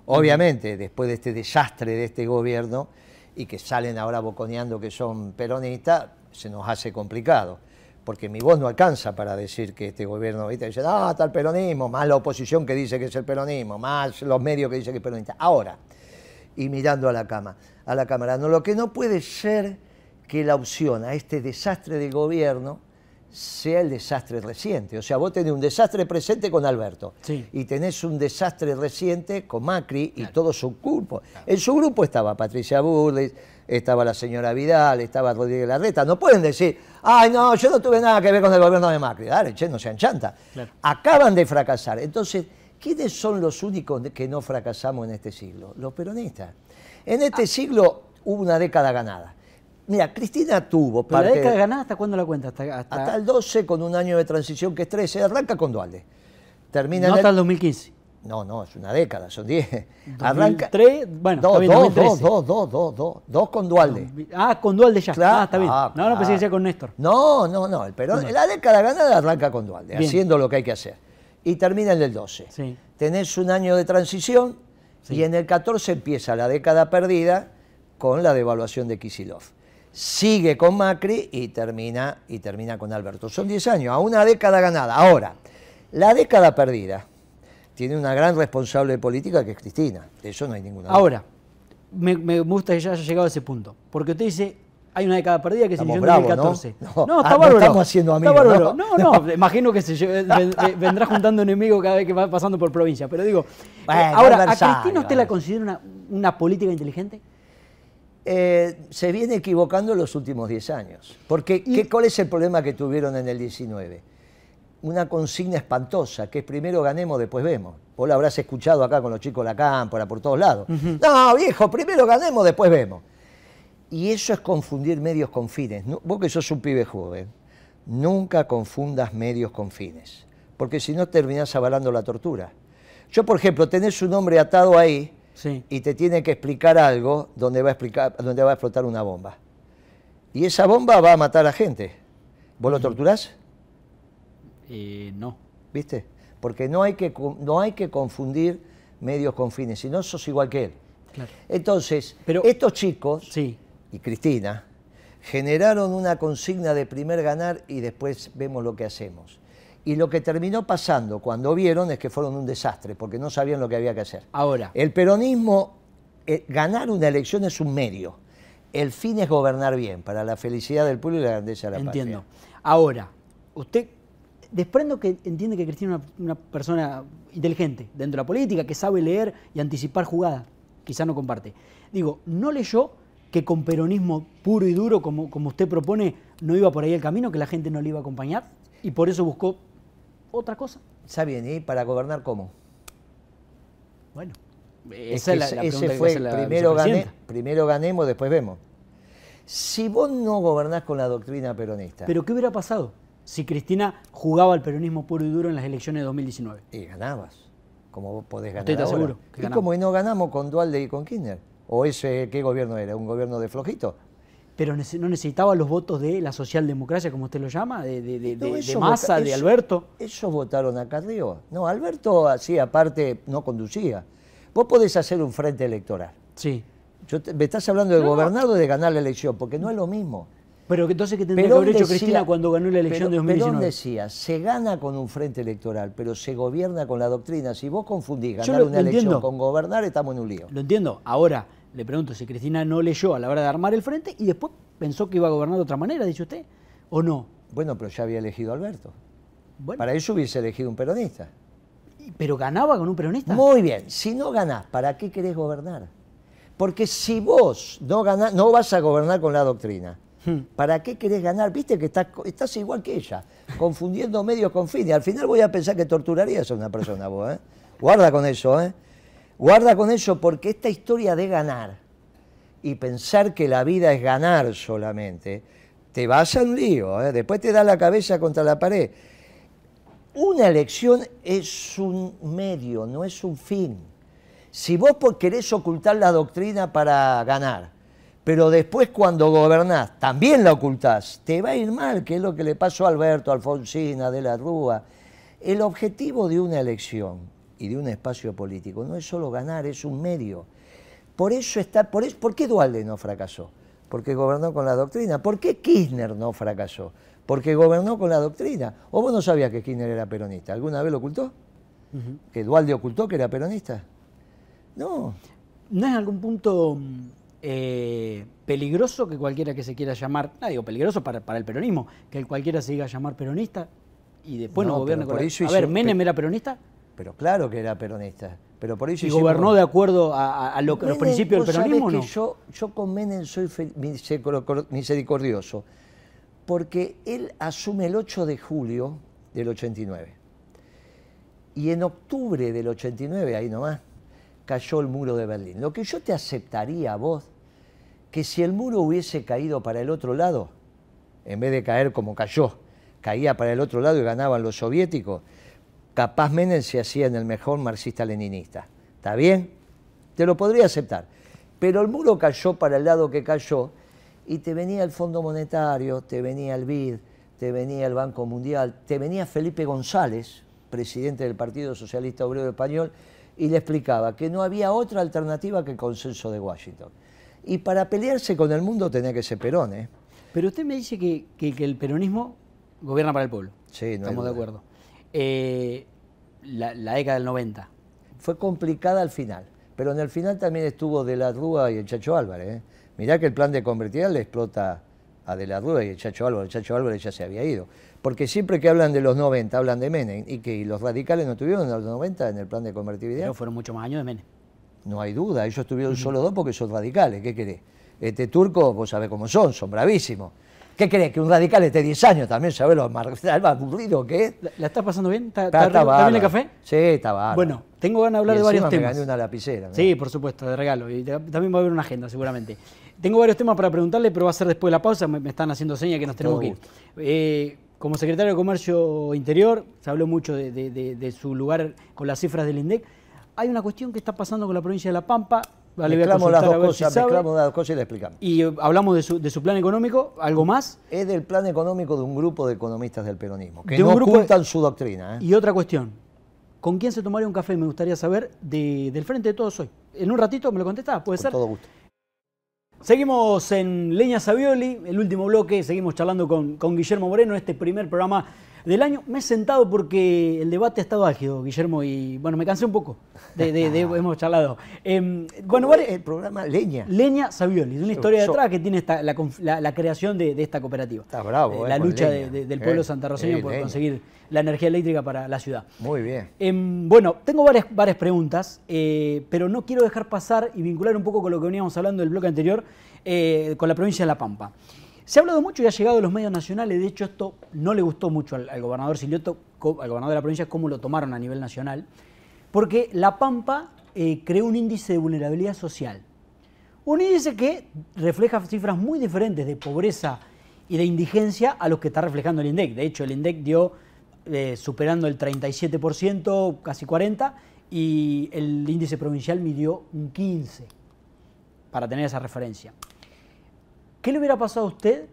Obviamente, después de este desastre de este gobierno y que salen ahora boconeando que son peronistas, se nos hace complicado. Porque mi voz no alcanza para decir que este gobierno, ¿viste? Dice, ah, está el peronismo, más la oposición que dice que es el peronismo, más los medios que dicen que es peronista. Ahora, y mirando a la, cama, a la Cámara, no, lo que no puede ser que la opción a este desastre de gobierno sea el desastre reciente. O sea, vos tenés un desastre presente con Alberto y tenés un desastre reciente con Macri y todo su grupo. En su grupo estaba Patricia Burles, estaba la señora Vidal, estaba Rodríguez Larreta. No pueden decir, ay, no, yo no tuve nada que ver con el gobierno de Macri. Dale, che, no sean chanta. Acaban de fracasar. Entonces, ¿quiénes son los únicos que no fracasamos en este siglo? Los peronistas. En este ah. siglo hubo una década ganada. Mira, Cristina tuvo. Pero parte, la década ganada, ¿hasta cuándo la cuenta? Hasta, el 12, con un año de transición que es 13. Arranca con Dualde. Termina no en hasta el 2015. No, no, es una década, son 10. Arranca. 3, bueno, dos, dos, dos, dos, dos, dos, con Dualde. Ah, con Dualde ya. Claro, ah, está bien. No, no pensé ah. con Néstor. No, no, no. El La década ganada arranca con Dualde, haciendo lo que hay que hacer. Y termina en el 12. Sí. Tenés un año de transición y en el 14 empieza la década perdida con la devaluación de Kisilov sigue con Macri y termina, y termina con Alberto. Son 10 años, a una década ganada. Ahora, la década perdida tiene una gran responsable política que es Cristina. De eso no hay ninguna duda. Ahora, me, me gusta que ya haya llegado a ese punto. Porque usted dice, Hay una década perdida que se inició en bravos, 2014. ¿no? No, está ah, no bárbaro. estamos haciendo Está amigos, bárbaro. ¿no? No, no, imagino que se vendrá juntando enemigos cada vez que va pasando por provincia. Pero digo, Bueno, ahora, ¿a Cristina usted la considera una, una política inteligente? Eh, se viene equivocando en los últimos 10 años. Porque, ¿qué, ¿cuál es el problema que tuvieron en el 19? Una consigna espantosa, que es primero ganemos, después vemos. Vos la habrás escuchado acá con los chicos de la cámpora, por todos lados. No, viejo, primero ganemos, después vemos. Y eso es confundir medios con fines. Vos que sos un pibe joven, nunca confundas medios con fines. Porque si no terminás avalando la tortura. Yo, por ejemplo, tenés un hombre atado ahí Sí. y te tiene que explicar algo donde va a, explicar, donde va a explotar una bomba. Y esa bomba va a matar a gente. ¿Vos lo torturás? Eh, no. ¿Viste? Porque no hay, que, no hay que confundir medios con fines, si no sos igual que él. Claro. Entonces, Pero- estos chicos Sí. y Cristina generaron una consigna de primer ganar y después vemos lo que hacemos. Y lo que terminó pasando cuando vieron es que fueron un desastre, porque no sabían lo que había que hacer. Ahora, El peronismo, eh, ganar una elección es un medio. El fin es gobernar bien, para la felicidad del pueblo y la grandeza de la entiendo. patria. Ahora, usted desprendo que entiende que Cristina es una, una persona inteligente dentro de la política, que sabe leer y anticipar jugadas. Quizá no comparte. Digo, ¿no leyó que con peronismo puro y duro, como, como usted propone, no iba por ahí el camino, que la gente no le iba a acompañar? Y por eso buscó otra cosa. Está bien, ¿y para gobernar cómo? Bueno, Es esa que es la, ese- la ese pregunta que fue, la primero, gané, primero ganemos, después vemos. Si vos no gobernás con la doctrina peronista, Pero ¿qué hubiera pasado si Cristina jugaba al peronismo puro y duro en las elecciones de 2019? y ganabas, como vos podés ganar ¿Usted está ahora. seguro que y ganamos? como no ganamos con Dualde y con Kirchner. ¿O ese qué gobierno era? ¿Un gobierno de flojito? Pero no necesitaba los votos de la socialdemocracia, como usted lo llama, de, de, de, No, Massa, de Alberto. Ellos votaron a Carrió. No, Alberto así aparte no conducía. Vos podés hacer un frente electoral. Sí. Yo te- me estás hablando de No. gobernar o de ganar la elección, porque no es lo mismo. Pero que entonces, ¿qué tendría que Perón haber hecho decía- Cristina cuando ganó la elección Perón- de Perón 2019? decía, se gana con un frente electoral, pero se gobierna con la doctrina. Si vos confundís ganar lo- una lo elección entiendo. con gobernar, estamos en un lío. Lo entiendo. Ahora, le pregunto si Cristina no leyó a la hora de armar el frente y después pensó que iba a gobernar de otra manera, dice usted, ¿o no? Bueno, pero ya había elegido a Alberto. Bueno, Para eso hubiese elegido un peronista. ¿pero ganaba con un peronista? Muy bien, si no ganás, ¿para qué querés gobernar? Porque si vos no ganás, no vas a gobernar con la doctrina. Hmm. ¿Para qué querés ganar? Viste que estás, estás igual que ella, confundiendo medios con fines. Al final voy a pensar que torturarías a una persona vos, ¿eh? Guarda con eso, ¿eh? Guarda con eso porque esta historia de ganar y pensar que la vida es ganar solamente, te vas a un lío, ¿eh? Después te da la cabeza contra la pared. Una elección es un medio, no es un fin. Si vos querés ocultar la doctrina para ganar, pero después cuando gobernás también la ocultás, te va a ir mal, que es lo que le pasó a Alberto, a Alfonsín, a De la Rúa. El objetivo de una elección y de un espacio político no es solo ganar, es un medio. Por eso está, por, eso, ¿por qué Dualde no fracasó? Porque gobernó con la doctrina. ¿Por qué Kirchner no fracasó? Porque gobernó con la doctrina. ¿O vos no sabías que Kirchner era peronista? ¿Alguna vez lo ocultó? ¿Que Dualde ocultó que era peronista? No. ¿No es algún punto eh, peligroso que cualquiera que se quiera llamar, no digo peligroso para, para el peronismo, que cualquiera se diga llamar peronista y después no, No, gobierne con la... A hizo- ver, ¿Menem era peronista? Pero claro que era peronista. Pero por eso ¿Y hicimos- gobernó de acuerdo a, lo- a los principios del peronismo o que no? Yo, yo con Menem soy misericordioso, porque él asume el 8 de julio del 89. Y en octubre del 89, ahí nomás, cayó el muro de Berlín. Lo que yo te aceptaría a vos, que si el muro hubiese caído para el otro lado, en vez de caer como cayó, caía para el otro lado y ganaban los soviéticos, capaz Menem se hacía en el mejor marxista-leninista. ¿Está bien? Te lo podría aceptar. Pero el muro cayó para el lado que cayó y te venía el Fondo Monetario, te venía el BID, te venía el Banco Mundial, te venía Felipe González, presidente del Partido Socialista Obrero Español, y le explicaba que no había otra alternativa que el consenso de Washington. Y para pelearse con el mundo tenía que ser Perón, ¿eh? Pero usted me dice que, que- que el peronismo gobierna para el pueblo. Sí, no Estamos de acuerdo. Eh, la, la década del 90. Fue complicada al final, pero en el final también estuvo De la Rúa y el Chacho Álvarez. ¿eh? Mirá que el plan de convertir le explota a De la Rúa y el Chacho Álvarez. El Chacho Álvarez ya se había ido. Porque siempre que hablan de los 90, hablan de Menem. Y que los radicales no tuvieron en los 90 en el plan de convertibilidad. Pero fueron muchos más años de Menem. No hay duda, ellos tuvieron solo dos porque son radicales. ¿Qué querés? Este turco, vos sabés cómo son, son bravísimos. ¿Qué crees? ¿Que un radical esté 10 años también sabés lo más aburrido que es? ¿La, la estás pasando bien? ¿Está, Está- está, está rico? ¿Está bien el café? Sí, está bárbaro. Bueno, tengo ganas de hablar Y de varios me temas. gané una lapicera. Sí, por supuesto, de regalo. Y también va a haber una agenda, seguramente. Tengo varios temas para preguntarle, pero va a ser después de la pausa. Me, me están haciendo señas que nos tenemos que ir. Eh, como secretario de Comercio Interior, se habló mucho de, de- de- de su lugar con las cifras del INDEC. Hay una cuestión que está pasando con la provincia de La Pampa. Le voy a Mezclamos las dos cosas, si mezclamos las dos cosas y le explicamos. Y eh, hablamos de su, de su plan económico. ¿Algo más? Es del plan económico de un grupo de economistas del peronismo, que De no de- ocultan su doctrina. ¿eh? Y otra cuestión. ¿Con quién se tomaría un café? Me gustaría saber de- del Frente de Todos hoy. En un ratito me lo contestás, ¿puede Con ser? todo gusto. Seguimos en Leña Savioli, el último bloque, seguimos charlando con, con Guillermo Moreno, este primer programa del año. Me he sentado porque el debate ha estado álgido, Guillermo, y bueno, me cansé un poco de, de- de- hemos charlado. Em, bueno, vale, el programa Leña. Leña Savioli, de una historia yo- detrás que tiene esta- la, conf- la- la creación de, esta cooperativa. Está bravo, Eh, eh, la lucha del pueblo Eh, santarroceño eh, por Leña. conseguir la energía eléctrica para la ciudad. Muy bien. Em, bueno, tengo varias, varias preguntas, pero no quiero dejar pasar y vincular un poco con lo que veníamos hablando del bloque anterior, con la provincia de La Pampa. Se ha hablado mucho y ha llegado a los medios nacionales, de hecho esto no le gustó mucho al, gobernador Silioto, al gobernador de la provincia, cómo lo tomaron a nivel nacional, porque La Pampa eh, creó un índice de vulnerabilidad social. Un índice que refleja cifras muy diferentes de pobreza y de indigencia a los que está reflejando el INDEC. De hecho, el INDEC dio eh, superando el 37%, casi 40%, y el índice provincial midió un 15%, para tener esa referencia. ¿Qué le hubiera pasado a usted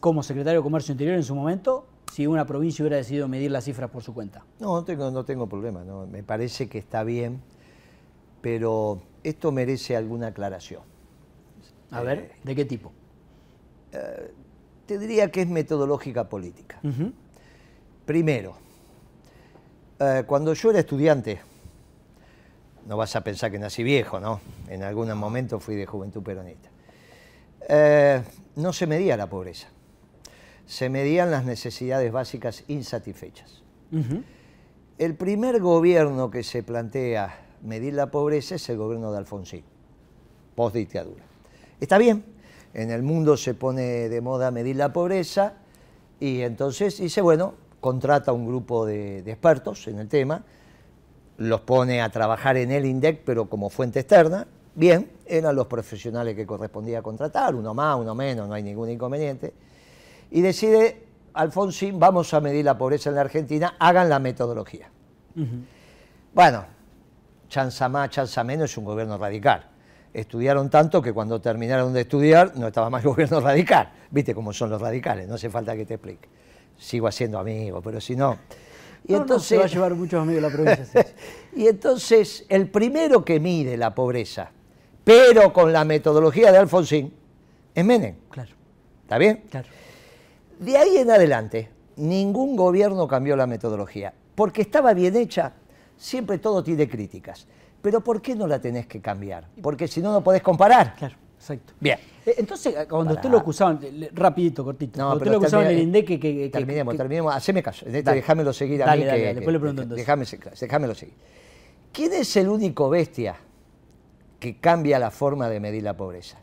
como secretario de Comercio Interior en su momento si una provincia hubiera decidido medir las cifras por su cuenta? No, no tengo, no tengo problema. no, Me parece que está bien, pero esto merece alguna aclaración. A ver, ¿de qué tipo? Te diría que es metodológica política. Primero, eh, cuando yo era estudiante, no vas a pensar que nací viejo, ¿no? En algún momento fui de juventud peronista. Eh, no se medía la pobreza, se medían las necesidades básicas insatisfechas. El primer gobierno que se plantea medir la pobreza es el gobierno de Alfonsín, post dictadura. Está bien, en el mundo se pone de moda medir la pobreza y entonces dice, bueno, contrata un grupo de, de expertos en el tema, los pone a trabajar en el INDEC, pero como fuente externa. Bien, eran los profesionales que correspondía contratar, uno más, uno menos, no hay ningún inconveniente. Y decide, Alfonsín, vamos a medir la pobreza en la Argentina, hagan la metodología. Bueno, chanza más, chanza menos es un gobierno radical. Estudiaron tanto que cuando terminaron de estudiar no estaba más el gobierno radical. Viste cómo son los radicales, no hace falta que te explique. Sigo haciendo amigo, pero si no. Y No, no, entonces, se va a llevar muchos amigos la provincia. y entonces el primero que mide la pobreza, pero con la metodología de Alfonsín, es Menem. Claro, ¿Está bien? claro. De ahí en adelante, ningún gobierno cambió la metodología. Porque estaba bien hecha, siempre todo tiene críticas. Pero ¿por qué no la tenés que cambiar? Porque si no, no podés comparar. Claro, exacto. Bien. Entonces, cuando usted lo acusaban, rapidito, cortito, No, cuando usted lo acusaban en el INDEC que... que- que- terminemos, que- terminemos. Haceme caso. Déjamelo seguir a Dale, mí. dale, después le pregunto entonces. déjamelo seguir. ¿Quién es el único bestia que cambia la forma de medir la pobreza?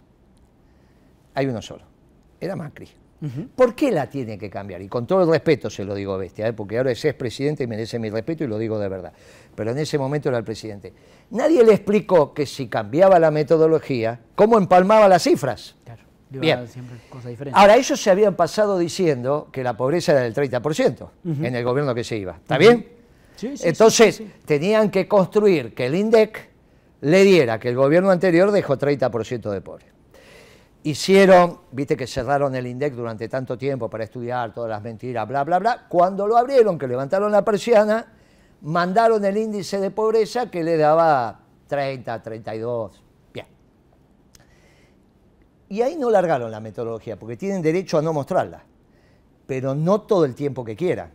Hay uno solo. Era Macri. ¿Por qué la tiene que cambiar? Y con todo el respeto se lo digo bestia, ¿eh? porque ahora es expresidente y merece mi respeto y lo digo de verdad. Pero en ese momento era el presidente. Nadie le explicó que si cambiaba la metodología, cómo empalmaba las cifras. Claro, Bien. siempre cosas diferentes. Ahora, ellos se habían pasado diciendo que la pobreza era del 30% en el gobierno que se iba. ¿Está bien? Sí, sí, Entonces, sí. tenían que construir que el INDEC le diera que el gobierno anterior dejó 30% de pobres. Hicieron, viste que cerraron el INDEC durante tanto tiempo para estudiar todas las mentiras, bla, bla, bla. Cuando lo abrieron, que levantaron la persiana, mandaron el índice de pobreza que le daba 30, 32. Bien. Y ahí no largaron la metodología, porque tienen derecho a no mostrarla, pero no todo el tiempo que quieran.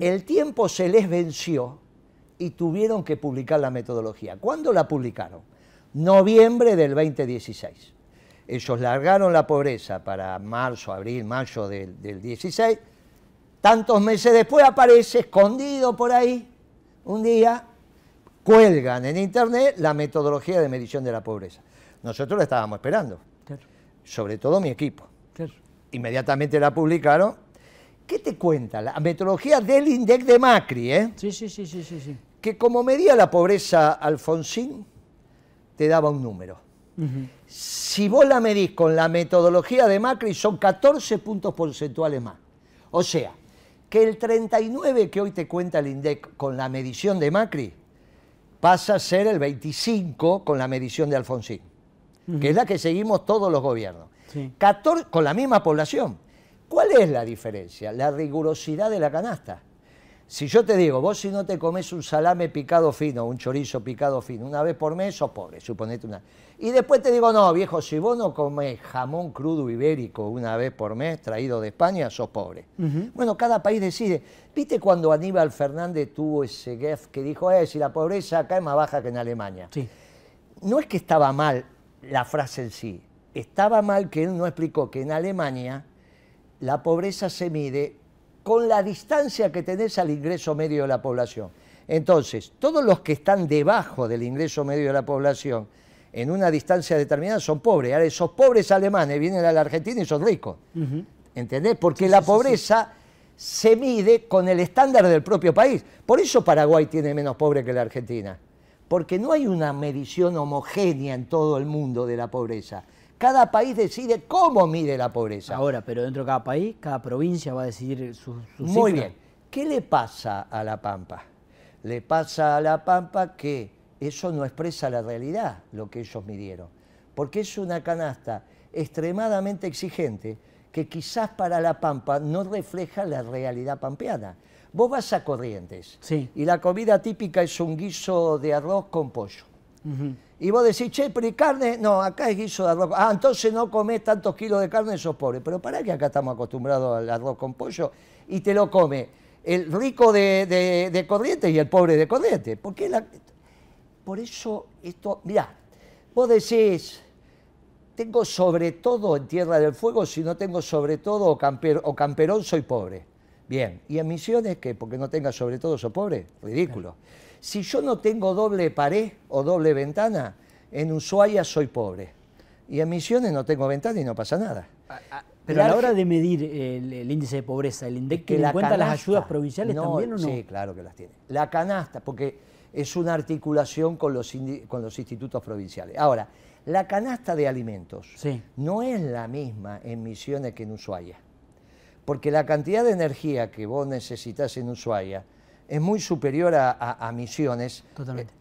El tiempo se les venció y tuvieron que publicar la metodología. ¿Cuándo la publicaron? Noviembre del 2016. Ellos largaron la pobreza para marzo, abril, mayo del, del 16. Tantos meses después aparece escondido por ahí, un día, cuelgan en internet la metodología de medición de la pobreza. Nosotros la estábamos esperando, Claro, sobre todo mi equipo. claro. Inmediatamente la publicaron. ¿Qué te cuenta? La metodología del INDEC de Macri, ¿eh? Sí, sí, sí, sí, sí. Que como medía la pobreza Alfonsín, te daba un número. Si vos la medís con la metodología de Macri, son 14 puntos porcentuales más. O sea, que el 39 que hoy te cuenta el INDEC con la medición de Macri, pasa a ser el 25 con la medición de Alfonsín, que es la que seguimos todos los gobiernos. Sí. 14 con la misma población. ¿Cuál es la diferencia? La rigurosidad de la canasta. Si yo te digo, vos si no te comes un salame picado fino, un chorizo picado fino, una vez por mes, sos pobre, suponete una. Y después te digo, no, viejo, si vos no comes jamón crudo ibérico una vez por mes, traído de España, sos pobre. Bueno, cada país decide. ¿Viste cuando Aníbal Fernández tuvo ese gef que dijo, eh, si la pobreza acá es más baja que en Alemania? Sí. no es que estaba mal la frase en sí, estaba mal que él no explicó que en Alemania la pobreza se mide con la distancia que tenés al ingreso medio de la población. Entonces, todos los que están debajo del ingreso medio de la población, en una distancia determinada, son pobres. Ahora, esos pobres alemanes vienen a la Argentina y son ricos. ¿Entendés? Porque la pobreza se mide con el estándar del propio país. Por eso Paraguay tiene menos pobre que la Argentina. Porque no hay una medición homogénea en todo el mundo de la pobreza. Cada país decide cómo mide la pobreza. Ahora, pero dentro de cada país, cada provincia va a decidir su, su Muy cifra. bien. ¿Qué le pasa a La Pampa? Le pasa a La Pampa que eso no expresa la realidad, lo que ellos midieron. Porque es una canasta extremadamente exigente que quizás para La Pampa no refleja la realidad pampeana. Vos vas a Corrientes Sí. y la comida típica es un guiso de arroz con pollo. Y vos decís, che, pero ¿y carne? No, acá es guiso de arroz. Ah, entonces no comés tantos kilos de carne, sos pobre. Pero para que acá estamos acostumbrados al arroz con pollo y te lo come el rico de, de, de y el pobre de Corrientes. Porque la- por eso esto, mirá, vos decís, tengo sobre todo en Tierra del Fuego, si no tengo sobre todo o, camper- o camperón, soy pobre. Bien, ¿y en Misiones qué? Porque no tenga sobre todo, soy pobre. Ridículo. Si yo no tengo doble pared o doble ventana, en Ushuaia soy pobre. Y en Misiones no tengo ventana y no pasa nada. Pero La a la hora de medir el, el índice de pobreza, ¿el INDEC que la en cuenta las canasta- ayudas provinciales No, también o no? Sí, claro que las tiene. La canasta, porque es una articulación con los, indi- con los institutos provinciales. Ahora, la canasta de alimentos Sí. no es la misma en Misiones que en Ushuaia. Porque la cantidad de energía que vos necesitas en Ushuaia es muy superior a, a- a Misiones. Totalmente. eh,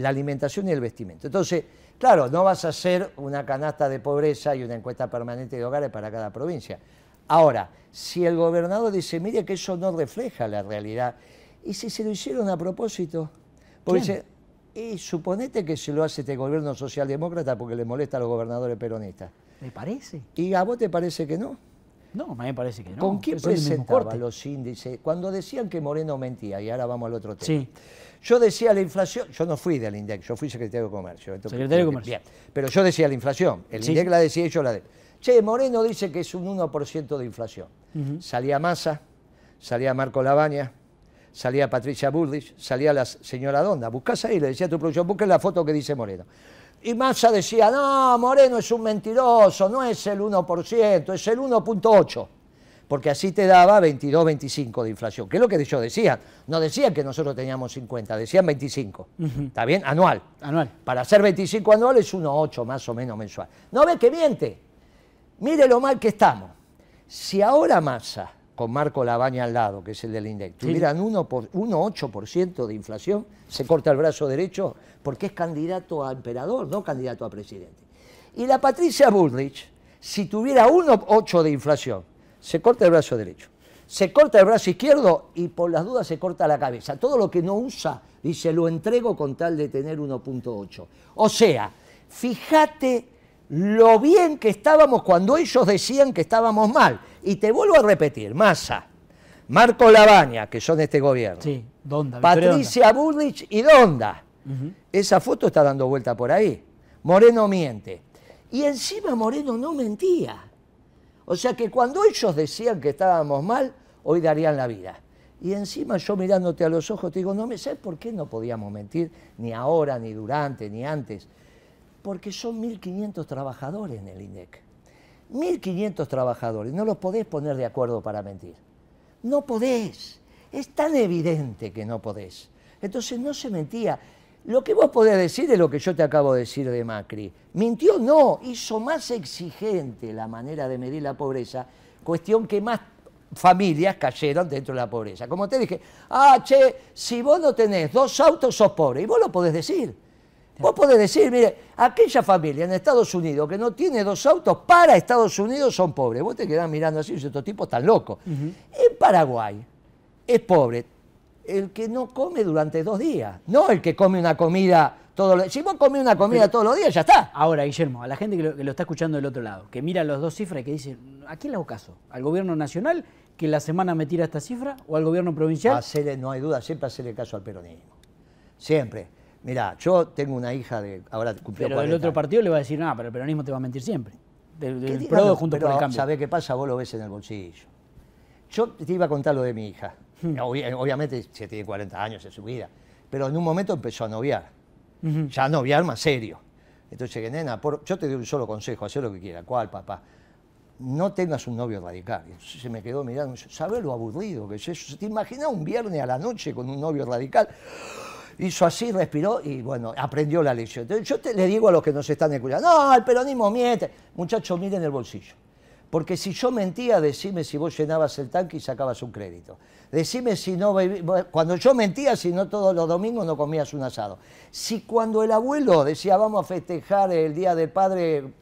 la alimentación y el vestimento. Entonces, claro, no vas a hacer una canasta de pobreza y una encuesta permanente de hogares para cada provincia. Ahora, si el gobernador dice, mire que eso no refleja la realidad, ¿y si se lo hicieron a propósito? Porque ¿Quién? dice, y suponete que se lo hace este gobierno socialdemócrata porque le molesta a los gobernadores peronistas. ¿Me parece? ¿Y a vos te parece que no? No, a mí me parece que no. ¿Con quién presentaba los índices? Cuando decían que Moreno mentía, y ahora vamos al otro tema. Sí. Yo decía la inflación, yo no fui del INDEC, yo fui secretario de Comercio. Entonces, Secretario de Comercio. Bien, pero yo decía la inflación, el Sí, INDEC la decía y yo la de. Che, Moreno dice que es un 1% de inflación. Salía Massa, salía Marco Labaña, salía Patricia Bullrich, salía la señora Donda. Buscás ahí, le decía a tu producción, busquen la foto que dice Moreno. Y Massa decía, no, Moreno es un mentiroso, no es el 1%, es el 1.8% porque así te daba 22, 25 de inflación, que es lo que ellos decían. No decían que nosotros teníamos 50, decían 25. ¿Está bien? Anual. Anual. Para hacer 25 anuales, 1,8 más o menos mensual. ¿No ve que miente? Mire lo mal que estamos. Si ahora Massa, con Marco Labaña al lado, que es el del INDEC, tuvieran 1 por- 1,8% de inflación, se corta el brazo derecho porque es candidato a emperador, no candidato a presidente. Y la Patricia Bullrich, si tuviera 1,8 de inflación, se corta el brazo derecho, se corta el brazo izquierdo y por las dudas se corta la cabeza. Todo lo que no usa, dice, lo entrego con tal de tener 1.8. O sea, fíjate lo bien que estábamos cuando ellos decían que estábamos mal. Y te vuelvo a repetir, Massa, Marco Labaña, que son este gobierno, Sí, Donda. Patricia Bullrich y Donda. Esa foto está dando vuelta por ahí. Moreno miente. Y encima Moreno no mentía. O sea que cuando ellos decían que estábamos mal, hoy darían la vida. Y encima yo mirándote a los ojos te digo, no me sé por qué no podíamos mentir, ni ahora, ni durante, ni antes. Porque son 1.500 trabajadores en el INDEC. 1.500 trabajadores, no los podés poner de acuerdo para mentir. No podés. Es tan evidente que no podés. Entonces no se mentía. Lo que vos podés decir es lo que yo te acabo de decir de Macri. Mintió, no, hizo más exigente la manera de medir la pobreza, cuestión que más familias cayeron dentro de la pobreza. Como te dije, ah, che, si vos no tenés dos autos, sos pobre. Y vos lo podés decir. Vos podés decir, mire, aquella familia en Estados Unidos que no tiene dos autos para Estados Unidos son pobres. Vos te quedás mirando así estos tipos están locos. En Paraguay es pobre el que no come durante dos días, no el que come una comida todos los Si vos comés una comida todos los días, ya está. Ahora, Guillermo, a la gente que lo, está escuchando del otro lado, que mira las dos cifras y que dice, ¿a quién le hago caso? ¿Al gobierno nacional que la semana me tira esta cifra o al gobierno provincial? no hay duda, siempre hacerle caso al peronismo. Siempre. Mirá, yo tengo una hija de. Ahora cumplió Pero el otro partido le va a decir, no, pero el peronismo te va a mentir siempre. Del, PRO junto por el cambio. ¿Sabés qué pasa? Vos lo ves en el bolsillo. Yo te iba a contar lo de mi hija. Hmm. obviamente, se tiene 40 años en su vida. Pero en un momento empezó a noviar. Ya a noviar más serio. Entonces, que nena, yo te doy un solo consejo, haz lo que quieras. ¿Cuál, papá? No tengas un novio radical. se me quedó mirando, ¿sabes lo aburrido que es eso? ¿Te imaginas un viernes a la noche con un novio radical? hizo así, respiró y bueno, aprendió la lección. Entonces, yo te, le digo a los que nos están escuchando, no, el peronismo miente. Muchachos, miren el bolsillo. Porque si yo mentía, decime si vos llenabas el tanque y sacabas un crédito. Decime si no, cuando yo mentía, si no todos los domingos no comías un asado. Si cuando el abuelo decía, vamos a festejar el Día del Padre,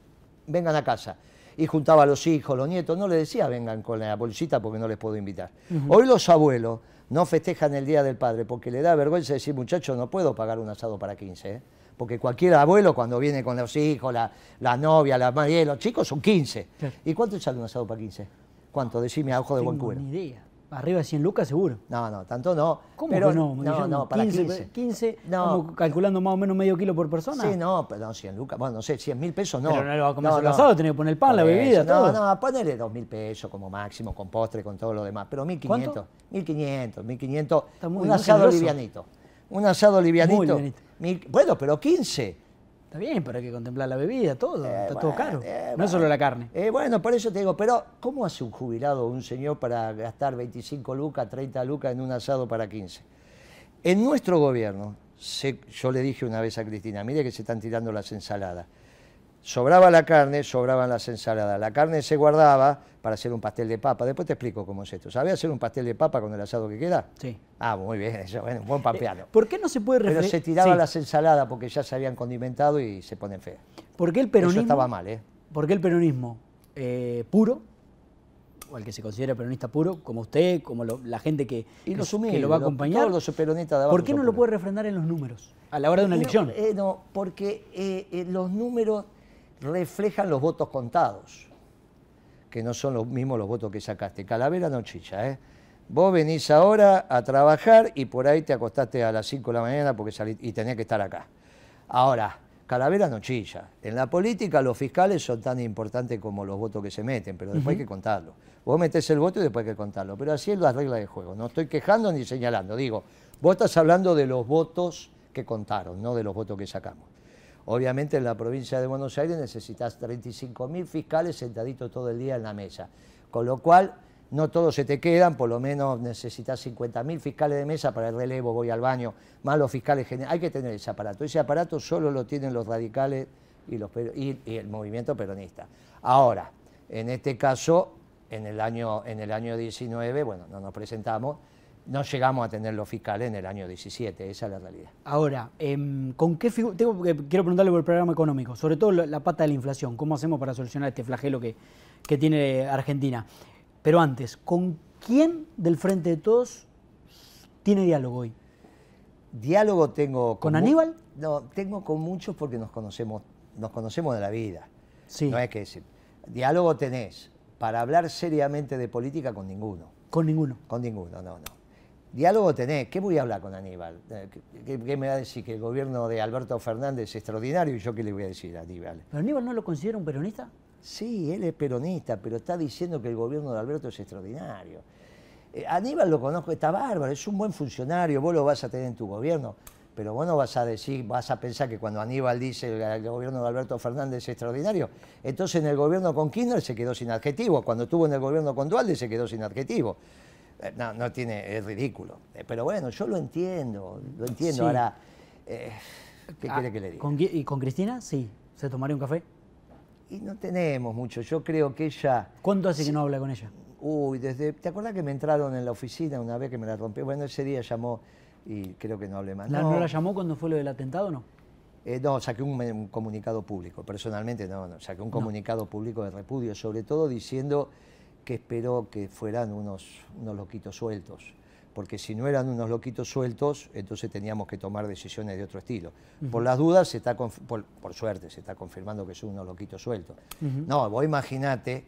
vengan a casa. Y juntaba a los hijos, los nietos, no le decía, vengan con la bolsita porque no les puedo invitar. Hoy los abuelos no festejan el Día del Padre porque le da vergüenza decir, muchachos, no puedo pagar un asado para 15. ¿eh? Porque cualquier abuelo cuando viene con los hijos, la, novia, la madre, los chicos son 15. ¿Y cuánto sale un asado para 15? ¿Cuánto? Decime a ojo de buen cubero. Ni idea. Arriba de 100 lucas seguro. No, no, tanto no. ¿Cómo que no? No, no, para 15. 15, no. calculando más o menos medio kilo por persona. Sí, no, pero no, 100 lucas. Bueno, no sé, 100 mil pesos no. Pero no lo va a comer no, asado, tenés que poner el pan, la bebida, todo. No, no, ponele 2 mil pesos como máximo, con postre, con todo lo demás. Pero 1500. ¿Cuánto? 1500, 1500. un asado livianito. Un asado livianito. Muy bueno, pero 15. Está bien, pero hay que contemplar la bebida, todo, eh, está todo caro. Eh, no solo la carne. Eh, bueno, por eso te digo, pero ¿cómo hace un jubilado o un señor para gastar 25 lucas, 30 lucas en un asado para 15? En nuestro gobierno, yo le dije una vez a Cristina, mire que se están tirando las ensaladas. Sobraba la carne, sobraban las ensaladas. La carne se guardaba para hacer un pastel de papa. Después te explico cómo es esto. ¿Sabés hacer un pastel de papa con el asado que queda? Sí. Ah, muy bien, eso, bueno, buen papeano. Eh, ¿Por qué no se puede Pero se tiraba las ensaladas porque ya se habían condimentado y se ponen feas. ¿Por qué el peronismo? Eso estaba mal, ¿eh? ¿Por qué el peronismo eh, puro, o el que se considera peronista puro, como usted, como la gente que, y lo va a acompañar, todos los peronistas de ¿por qué no lo puede refrendar en los números a la hora de una elección? Eh, no, porque los números reflejan los votos contados, que no son los mismos los votos que sacaste. Calavera no chicha, ¿eh? Vos venís ahora a trabajar y por ahí te acostaste a las 5 de la mañana porque salí, y tenías que estar acá. Ahora, Calavera no chilla. En la política los fiscales son tan importantes como los votos que se meten, pero después hay que contarlo. Vos metés el voto y después hay que contarlo. Pero así es la regla de juego. No estoy quejando ni señalando. Digo, vos estás hablando de los votos que contaron, no de los votos que sacamos. Obviamente en la provincia de Buenos Aires necesitas 35.000 fiscales sentaditos todo el día en la mesa, con lo cual no todos se te quedan, por lo menos necesitas 50.000 fiscales de mesa para el relevo, voy al baño, más los fiscales generales. Hay que tener ese aparato. Ese aparato solo lo tienen los radicales y, el movimiento peronista. Ahora, en este caso, en el año, en el año 19, bueno, no nos presentamos, no llegamos a tener los fiscales en el año 17, esa es la realidad. Ahora, em, ¿con qué tengo, quiero preguntarle por el programa económico, sobre todo la, pata de la inflación, ¿cómo hacemos para solucionar este flagelo que, tiene Argentina? Pero antes, ¿con quién del Frente de Todos tiene diálogo hoy? Diálogo tengo con, Aníbal? No, tengo con muchos porque nos conocemos, nos conocemos de la vida. Sí. No es que diálogo tenés para hablar seriamente de política con ninguno. Con ninguno. Con ninguno, no, no. Diálogo tenés. ¿Qué voy a hablar con Aníbal? Eh, ¿Qué, qué me va a decir? Que el gobierno de Alberto Fernández es extraordinario y yo qué le voy a decir a Aníbal. ¿Pero Aníbal no lo considera un peronista? Sí, él es peronista, pero está diciendo que el gobierno de Alberto es extraordinario. Eh, Aníbal lo conozco, está bárbaro, es un buen funcionario, vos lo vas a tener en tu gobierno, pero vos no vas a decir, vas a pensar que cuando Aníbal dice el, el gobierno de Alberto Fernández es extraordinario, entonces en el gobierno con Kirchner se quedó sin adjetivo, cuando estuvo en el gobierno con Dualde se quedó sin adjetivo. Eh, No, no tiene, es ridículo. Eh, Pero bueno, yo lo entiendo, lo entiendo. Sí. Ahora, eh, ¿qué Ah, quiere que le diga? ¿con ¿Y con Cristina? Sí. ¿Se tomaría un café? Y no tenemos mucho. Yo creo que ella. ¿Cuánto hace que no habla con ella? Uy, desde. ¿Te acuerdas que me entraron en la oficina una vez que me la rompió? Bueno, ese día llamó y creo que no hablé más. ¿La- ¿No, la llamó cuando fue lo del atentado o no? Eh, no, saqué un, un comunicado público. Personalmente no, no, saqué un comunicado público de repudio, sobre todo diciendo que esperó que fueran unos, unos loquitos sueltos. Porque si no eran unos loquitos sueltos, entonces teníamos que tomar decisiones de otro estilo. Por las dudas, se está por, por suerte, se está confirmando que son unos loquitos sueltos. No, vos imaginate,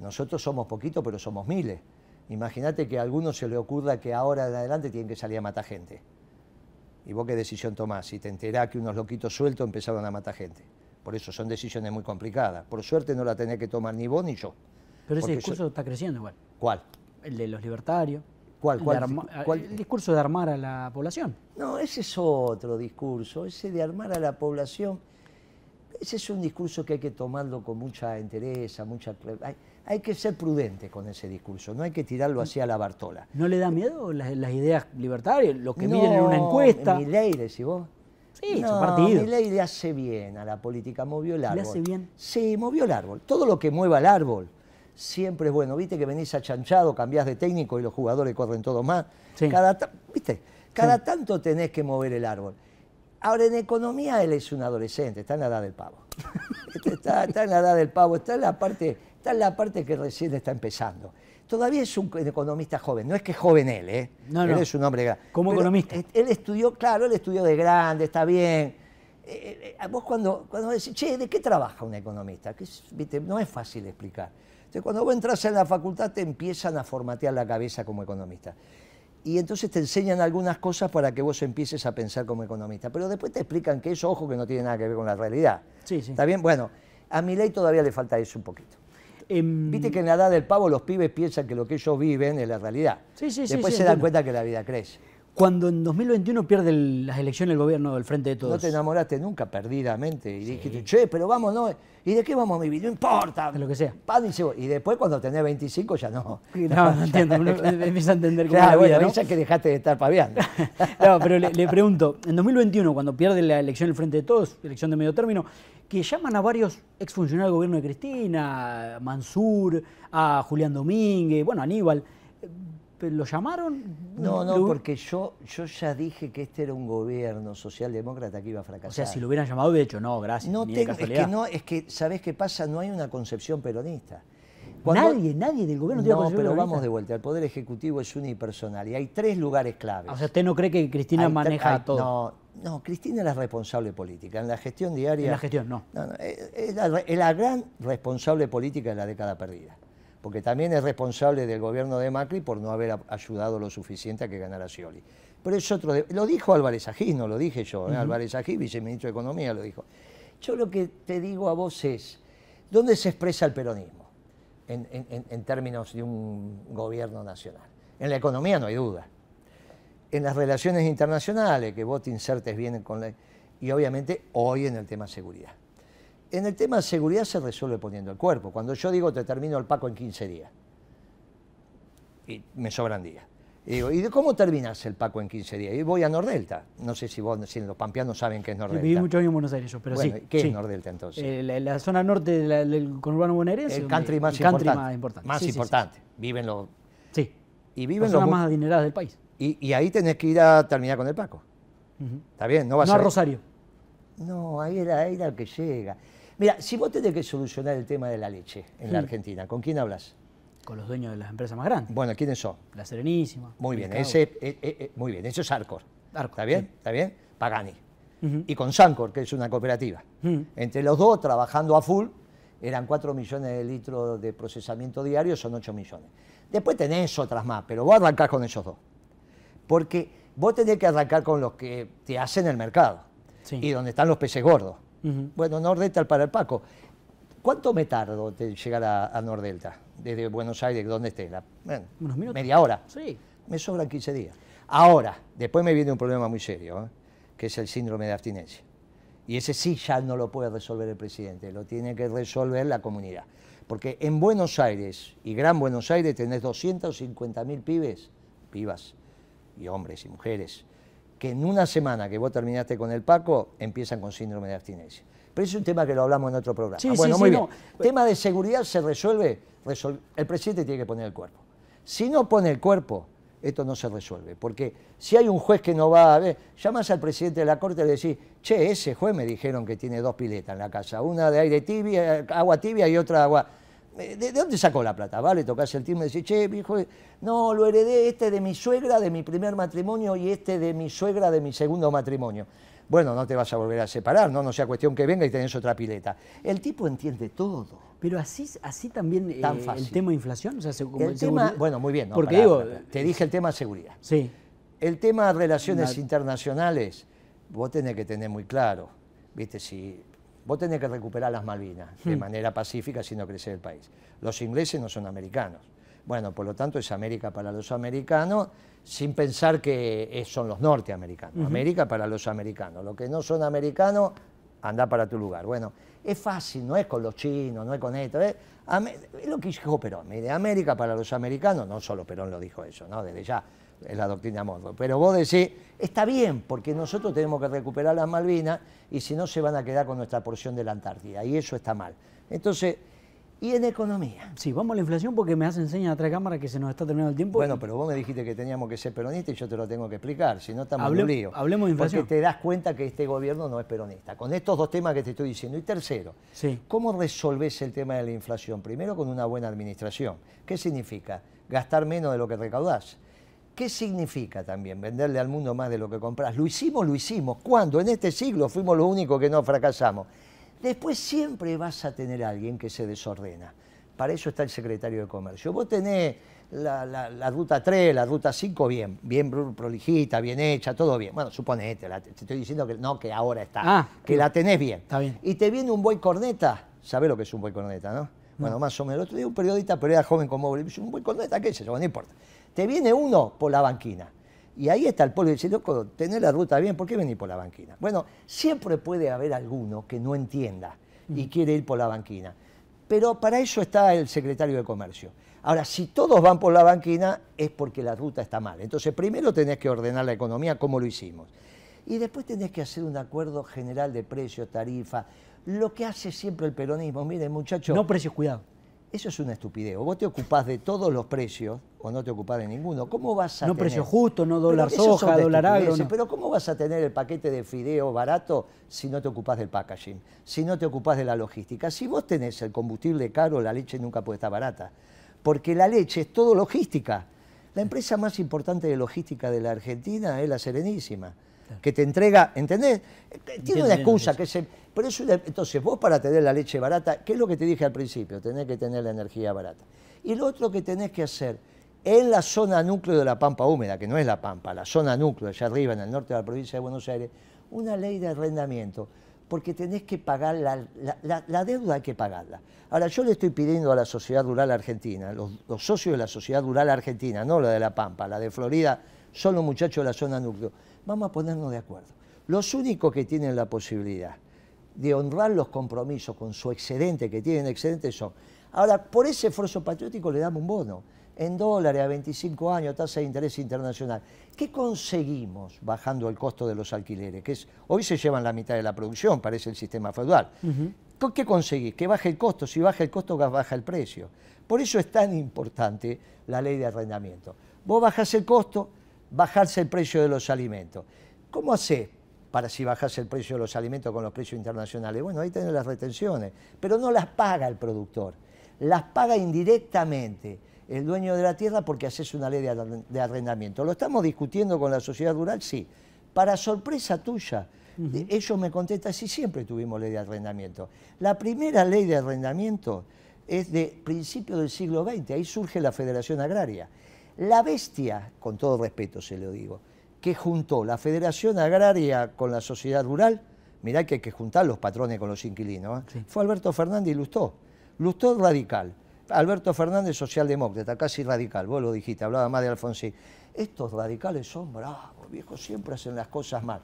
nosotros somos poquitos, pero somos miles. Imagínate que a alguno se le ocurra que ahora en adelante tienen que salir a matar gente. ¿Y vos qué decisión tomás? Si te enterás que unos loquitos sueltos empezaron a matar gente. Por eso son decisiones muy complicadas. Por suerte no la tenés que tomar ni vos ni yo. Pero ese discurso está creciendo igual. ¿Cuál? El de los libertarios. ¿Cuál, el cuál, arma- cuál? El discurso de armar a la población. No, ese es otro discurso. Ese de armar a la población, ese es un discurso que hay que tomarlo con mucha entereza, mucha... Hay, hay que ser prudente con ese discurso, no hay que tirarlo así a la Bartola. ¿No le da miedo las, las ideas libertarias? Lo que miren en una encuesta. Milei, decís vos. Sí, no, su partido. Milei le hace bien a la política, movió el ¿Le árbol. hace bien? Sí, movió el árbol. Todo lo que mueva el árbol siempre es bueno. Viste que venís achanchado, cambiás de técnico y los jugadores corren todo más. Sí. Cada, ¿viste? Cada Sí. tanto tenés que mover el árbol. Ahora, en economía él es un adolescente, está en la edad del pavo. Este está, está en la edad del pavo, está en la parte, está en la parte que recién está empezando. Todavía es un economista joven, no es que es joven él, ¿eh? No, él no. es un hombre grande. Como economista. Él él estudió, claro, él estudió de grande, está bien. Eh, eh, vos cuando, cuando decís, che, ¿de qué trabaja un economista? Que es, viste, no es fácil explicar. Entonces, cuando vos entras en la facultad te empiezan a formatear la cabeza como economista. Y entonces te enseñan algunas cosas para que vos empieces a pensar como economista. Pero después te explican que eso, ojo, que no tiene nada que ver con la realidad. Sí, sí. ¿Está bien? Bueno, a mi ley todavía le falta eso un poquito. Em, Viste que en la edad del pavo los pibes piensan que lo que ellos viven es la realidad. Sí, sí, sí, Después sí, se dan entiendo. cuenta que la vida crece. Cuando en 2021 pierde el- las elecciones el gobierno del Frente de Todos. No te enamoraste nunca perdidamente y dijiste, che, pero vamos, no. ¿Y de qué vamos a vivir? No importa. De lo que sea. Pan y. Y después cuando tenés 25 ya no. No, no entiendo. Uno empieza a entender cómo es Claro, la vida, bueno, ¿no? ya que dejaste de estar paviando. No, pero le, le pregunto, en 2021, cuando pierde la elección el Frente de Todos, elección de medio término, que llaman a varios exfuncionarios del gobierno de Cristina, a Mansur, a Julián Domínguez, bueno, a Aníbal, ¿lo llamaron? No, no, porque yo, yo ya dije que este era un gobierno socialdemócrata que iba a O fracasar. sea, si lo hubieran llamado, de hecho, no, gracias. no ni de tengo- es que no, es que, ¿sabés qué pasa? No hay una concepción peronista. Nadie, nadie del gobierno tiene No, pero peronista. vamos de vuelta. El Poder Ejecutivo es unipersonal y hay tres lugares claves. O sea, ¿usted no cree que Cristina Hay maneja hay- todo? No, no, Cristina es la responsable política. En la gestión diaria. En la gestión, no. No, no, es, es la, es la gran responsable política de la década perdida. Porque también es responsable del gobierno de Macri por no haber ayudado lo suficiente a que ganara Scioli. Pero es otro. de- lo dijo Álvarez Agís, no lo dije yo. ¿eh? Álvarez Agís, viceministro de Economía, lo dijo. Yo lo que te digo a vos es: ¿dónde se expresa el peronismo en- en términos de un gobierno nacional? En la economía no hay duda en las relaciones internacionales, que vos te insertes bien con la... Y obviamente hoy en el tema seguridad. En el tema seguridad se resuelve poniendo el cuerpo. Cuando yo digo te termino el Paco en 15 días, y me sobran días. Y digo, ¿y de cómo terminas el Paco en 15 días? Y voy a Nordelta. No sé si, vos, si los pampeanos saben qué es Nordelta. Viví muchos años en Buenos Aires yo, pero Bueno, sí. ¿qué sí. es Nordelta entonces? Eh, la, la zona norte de la- del conurbano bonaerense. el country más el country importante. más importante. Más Sí, sí, sí. importante. Viven los... Sí. Y Las viven los... zonas mu- más adineradas del país. Y, y ahí tenés que ir a terminar con el Paco. ¿Está bien? No vas No a a... Rosario. No, ahí era, ahí era el que llega. Mira, si vos tenés que solucionar el tema de la leche en la. Argentina, ¿con quién hablas? Con los dueños de las empresas más grandes. Bueno, ¿quiénes son? La Serenísima. Muy bien, ese, eh, eh, eh, muy bien, eso es Arcor. Arcor, ¿Está bien? sí. ¿Está bien? Pagani. Y con Sancor, que es una cooperativa. Entre los dos, trabajando a full, eran 4 millones de litros de procesamiento diario, son 8 millones. Después tenés otras más, pero vos arrancás con esos dos. Porque vos tenés que arrancar con los que te hacen el mercado y donde están los peces gordos. Bueno, Nordelta para el Paco. ¿Cuánto me tardo de llegar a, Nordelta? Desde Buenos Aires, ¿dónde esté? La, Unos minutos. Media hora. Sí. Me sobran 15 días. Ahora, después me viene un problema muy serio, ¿eh? que es el síndrome de abstinencia. Y ese sí ya no lo puede resolver el presidente, lo tiene que resolver la comunidad. Porque en Buenos Aires y Gran Buenos Aires tenés 250.000 pibes, pibas y hombres y mujeres, que en una semana que vos terminaste con el Paco empiezan con síndrome de abstinencia. Pero es un tema que lo hablamos en otro programa. Sí, bueno, sí, muy sí, bien. Tema de seguridad se resuelve, el presidente tiene que poner el cuerpo. Si no pone el cuerpo, esto no se resuelve. Porque si hay un juez que no va a ver, llamas al presidente de la corte y le decís, che, ese juez me dijeron que tiene dos piletas en la casa, una de aire tibia, agua tibia y otra agua. Eh, ¿De, dónde sacó la plata? ¿Vale? Tocas el timbre y decís, che, viejo, no, lo heredé este de mi suegra de mi primer matrimonio y este de mi suegra de mi segundo matrimonio. Bueno, no te vas a volver a separar, ¿no? No sea cuestión que venga y tenés otra pileta. El tipo entiende todo. Pero así, así también eh, el tema de inflación, o sea, el tema, bueno, muy bien. Porque digo, te dije el tema seguridad. Sí. El tema de relaciones internacionales, vos tenés que tener muy claro, viste, si vos tenés que recuperar las Malvinas de hmm. manera pacífica si no crece el país. Los ingleses no son americanos. Bueno, por lo tanto es América para los americanos, sin pensar que son los norteamericanos. América para los americanos. Los que no son americanos, anda para tu lugar. Bueno, es fácil, no es con los chinos, no es con esto. Es, lo que dijo Perón. América para los americanos, no solo Perón lo dijo eso, ¿no? Desde ya es la doctrina Monroe. Pero vos decís, está bien, porque nosotros tenemos que recuperar las Malvinas y si no se van a quedar con nuestra porción de la Antártida. Y eso está mal. Entonces, y en economía. Sí, vamos a la inflación porque me hacen señas atrás cámara que se nos está terminando el tiempo. Bueno, pero vos me dijiste que teníamos que ser peronistas y yo te lo tengo que explicar, si no estamos en un lío. Hablemos de inflación. Porque te das cuenta que este gobierno no es peronista. Con estos dos temas que te estoy diciendo. Y tercero, sí. ¿cómo resolves el tema de la inflación? Primero con una buena administración. ¿Qué significa? Gastar menos de lo que recaudás. ¿Qué significa también venderle al mundo más de lo que compras? Lo hicimos, lo hicimos. ¿Cuándo? En este siglo fuimos los únicos que no fracasamos. Después siempre vas a tener a alguien que se desordena. Para eso está el secretario de Comercio. Vos tenés la, ruta 3, la ruta 5 bien, bien prolijita, bien hecha, todo bien. Bueno, suponete, te estoy diciendo que no, que ahora está, ah, que la tenés bien. Está bien. Y te viene un buey corneta, ¿sabés lo que es un buey corneta, no? Bueno, más o menos. El otro día un periodista, pero era joven como vos, un buey corneta, ¿qué es eso? no importa. Te viene uno por la banquina. Y ahí está el pueblo y dice, loco, tenés la ruta bien, ¿por qué venís por la banquina? Bueno, siempre puede haber alguno que no entienda y quiere ir por la banquina. Pero para eso está el secretario de Comercio. Ahora, si todos van por la banquina, es porque la ruta está mal. Entonces, primero tenés que ordenar la economía como lo hicimos. Y después tenés que hacer un acuerdo general de precios, tarifa, lo que hace siempre el peronismo. Miren, muchachos. No precios, cuidado. Eso es una estupidez. vos te ocupás de todos los precios o no te ocupás de ninguno. ¿Cómo vas a no tener... precio justo, no dólar soja, dólar agro. Pero ¿cómo vas a tener el paquete de fideo barato si no te ocupás del packaging? Si no te ocupás de la logística. Si vos tenés el combustible caro, la leche nunca puede estar barata. Porque la leche es todo logística. La empresa más importante de logística de la Argentina es la Serenísima que te entrega, ¿entendés? Tiene una excusa, que se, pero es entonces vos para tener la leche barata, ¿qué es lo que te dije al principio? Tenés que tener la energía barata. Y lo otro que tenés que hacer, en la zona núcleo de la Pampa Húmeda, que no es la Pampa, la zona núcleo, allá arriba, en el norte de la provincia de Buenos Aires, una ley de arrendamiento, porque tenés que pagar, la, la, deuda hay que pagarla. Ahora, yo le estoy pidiendo a la sociedad rural argentina, los, los socios de la sociedad rural argentina, no la de la Pampa, la de Florida, son los muchachos de la zona núcleo, vamos a ponernos de acuerdo. Los únicos que tienen la posibilidad de honrar los compromisos con su excedente, que tienen excedente, son. Ahora, por ese esfuerzo patriótico le damos un bono, en dólares a 25 años, tasa de interés internacional. ¿Qué conseguimos bajando el costo de los alquileres? Que es, hoy se llevan la mitad de la producción, parece el sistema feudal. ¿Qué conseguís? Que baje el costo. Si baja el costo, baja el precio. Por eso es tan importante la ley de arrendamiento. Vos bajás el costo, bajarse el precio de los alimentos. ¿Cómo hace para si bajase el precio de los alimentos con los precios internacionales? Bueno, ahí tenés las retenciones, pero no las paga el productor, las paga indirectamente el dueño de la tierra porque haces una ley de arrendamiento. ¿Lo estamos discutiendo con la sociedad rural? Sí. Para sorpresa tuya, ellos me contestan, sí, siempre tuvimos ley de arrendamiento. La primera ley de arrendamiento es de principio del siglo XX, ahí surge la Federación Agraria. La bestia, con todo respeto se lo digo, que juntó la Federación Agraria con la sociedad rural, mirá que hay que juntar los patrones con los inquilinos, ¿eh? fue Alberto Fernández y Lustó. Lustó radical, Alberto Fernández socialdemócrata, casi radical, vos lo dijiste, hablaba más de Alfonsín. Estos radicales son bravos, viejos, siempre hacen las cosas mal.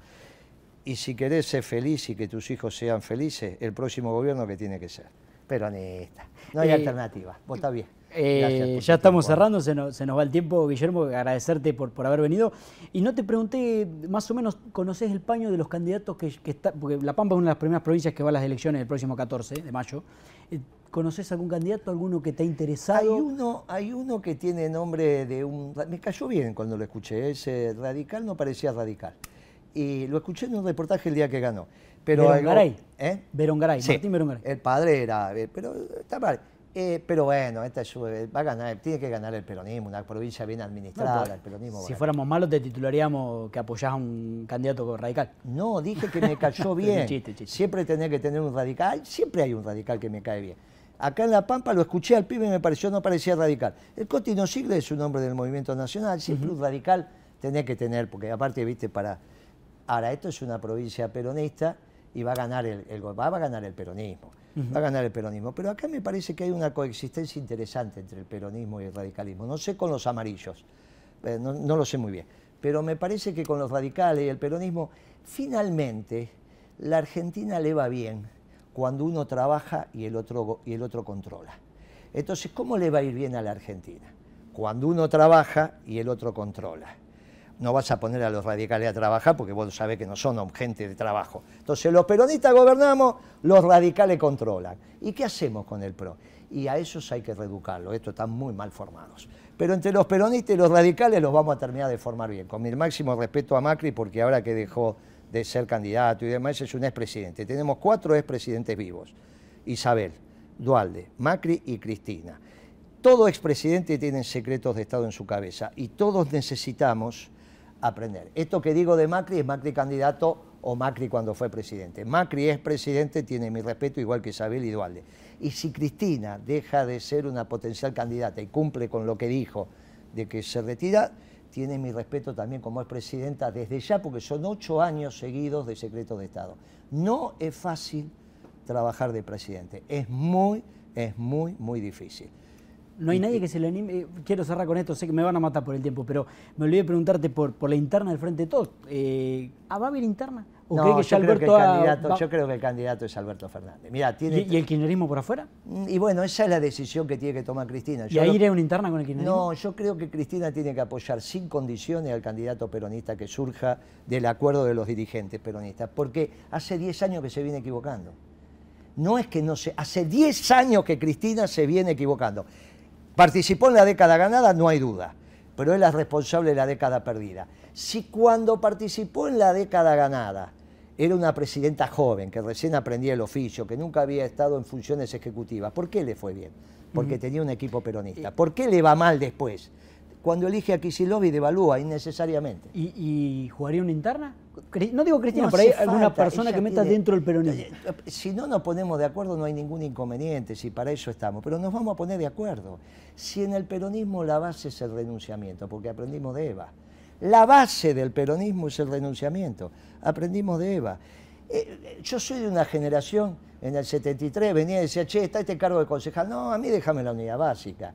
Y si querés ser feliz y que tus hijos sean felices, el próximo gobierno que tiene que ser. Peronista. No hay Eh, alternativa. Vos está bien. Eh, ya estamos tiempo. cerrando, se nos, se nos va el tiempo, Guillermo, agradecerte por, por haber venido. Y no te pregunté, más o menos, ¿conoces el paño de los candidatos que, que está, porque La Pampa es una de las primeras provincias que va a las elecciones el próximo 14 de mayo. Eh, ¿Conoces algún candidato, alguno que te ha Hay interesado? uno, hay uno que tiene nombre de un... Me cayó bien cuando lo escuché. Ese radical no parecía radical. Y lo escuché en un reportaje el día que ganó. Pero algo- Berongaray. ¿Eh? Berongaray, Sí, Martín Berongaray. El padre era... eh, Pero está mal. Eh, pero bueno, esta va a ganar, tiene que ganar el peronismo, una provincia bien No, administrada, pues, el peronismo. si fuéramos malos, te titularíamos que apoyás a un candidato radical. No, dije que me cayó bien. Chiste, chiste. Siempre tenés que tener un radical. Siempre hay un radical que me cae bien. Acá en La Pampa lo escuché al pibe y me pareció, no parecía radical. El Cotino Sigle es un hombre del movimiento nacional. Siempre un radical tenés que tener, porque aparte, viste, para. Ahora, esto es una provincia peronista y va a ganar el, el va a ganar el peronismo. Va a ganar el peronismo. Pero acá me parece que hay una coexistencia interesante entre el peronismo y el radicalismo. No sé con los amarillos. Eh, no, lo sé muy bien. Pero me parece que con los radicales y el peronismo, finalmente, la Argentina le va bien cuando uno trabaja y el otro, y el otro controla. Entonces, ¿cómo le va a ir bien a la Argentina? Cuando uno trabaja y el otro controla. No vas a poner a los radicales a trabajar porque vos sabés que no son gente de trabajo. Entonces, los peronistas gobernamos, los radicales controlan. ¿Y qué hacemos con el PRO? Y a esos hay que reeducarlos, estos están muy mal formados. Pero entre los peronistas y los radicales los vamos a terminar de formar bien, con mi máximo respeto a Macri, porque ahora que dejó de ser candidato y demás, es un expresidente. Tenemos cuatro expresidentes vivos. Isabel, Dualde, Macri y Cristina. Todo expresidente tiene secretos de Estado en su cabeza y todos necesitamos aprender. Esto que digo de Macri es Macri candidato o Macri cuando fue presidente. Macri es presidente, tiene mi respeto igual que Isabel y. Y si Cristina deja de ser una potencial candidata y cumple con lo que dijo de que se retira, tiene mi respeto también como es presidenta desde ya, porque son ocho años seguidos de secretos de Estado. No es fácil trabajar de presidente, es muy, es muy, muy difícil. No hay nadie que se le anime. eh, Quiero cerrar con esto, sé que me van a matar por el tiempo, pero me olvidé preguntarte por, por la interna del Frente de Todos. Eh, ¿ah, ¿Va a haber interna? ¿O No, cree que ya yo, creo que el candidato, va- yo creo que el candidato es Alberto Fernández. Tiene, ¿Y, y el kirchnerismo por afuera? y bueno, esa es la decisión que tiene que tomar Cristina. ¿Y ahí lo- iré a una interna con el kirchnerismo? No, yo creo que Cristina tiene que apoyar sin condiciones al candidato peronista que surja del acuerdo de los dirigentes peronistas, porque hace 10 años que se viene equivocando. No es que no se, hace 10 años que Cristina se viene equivocando. Participó en la década ganada, no hay duda, pero es la responsable de la década perdida. Si cuando participó en la década ganada era una presidenta joven que recién aprendía el oficio, que nunca había estado en funciones ejecutivas, ¿por qué le fue bien? Porque tenía un equipo peronista. ¿Por qué le va mal después? Cuando elige a Kicillof y devalúa innecesariamente. ¿Y, y jugaría una interna? No digo Cristina, No por ahí alguna falta, persona que meta tiene- dentro del peronismo. Eh, Si no nos ponemos de acuerdo no hay ningún inconveniente, si para eso estamos, pero nos vamos a poner de acuerdo. Si en el peronismo la base es el renunciamiento, porque aprendimos de Eva. La base del peronismo es el renunciamiento, aprendimos de Eva. Eh, eh, yo soy de una generación, en el 73 venía y decía, che, está este cargo de concejal. No, a mí déjame la unidad básica.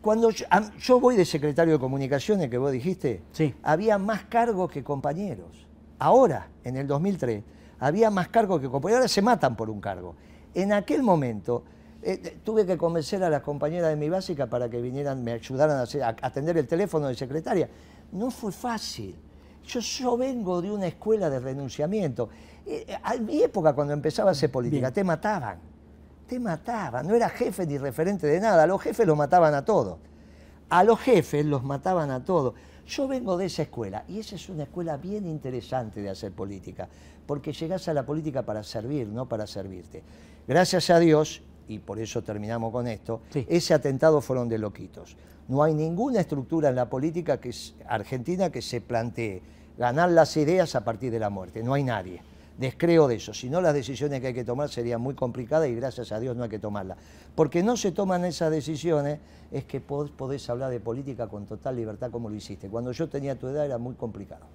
Cuando yo, yo voy de secretario de comunicaciones, que vos dijiste, Sí. había más cargos que compañeros. Ahora, en el 2003, había más cargos que compañeros. Ahora se matan por un cargo. En aquel momento, eh, tuve que convencer a las compañeras de mi básica para que vinieran, me ayudaran a, hacer- a atender el teléfono de secretaria. No fue fácil. Yo, yo vengo de una escuela de renunciamiento. Eh, eh, a mi época, cuando empezaba a hacer política, Bien. te mataban. Te mataban. No era jefe ni referente de nada. A los jefes los mataban a todos. A los jefes los mataban a todos. Yo vengo de esa escuela y esa es una escuela bien interesante de hacer política, porque llegás a la política para servir, no para servirte. Gracias a Dios, y por eso terminamos con esto, Sí. ese atentado fueron de loquitos. No hay ninguna estructura en la política que es argentina que se plantee ganar las ideas a partir de la muerte. No hay nadie. Descreo de eso. Si no, las decisiones que hay que tomar serían muy complicadas y gracias a Dios no hay que tomarlas. Porque no se toman esas decisiones es que podés hablar de política con total libertad como lo hiciste. Cuando yo tenía tu edad era muy complicado.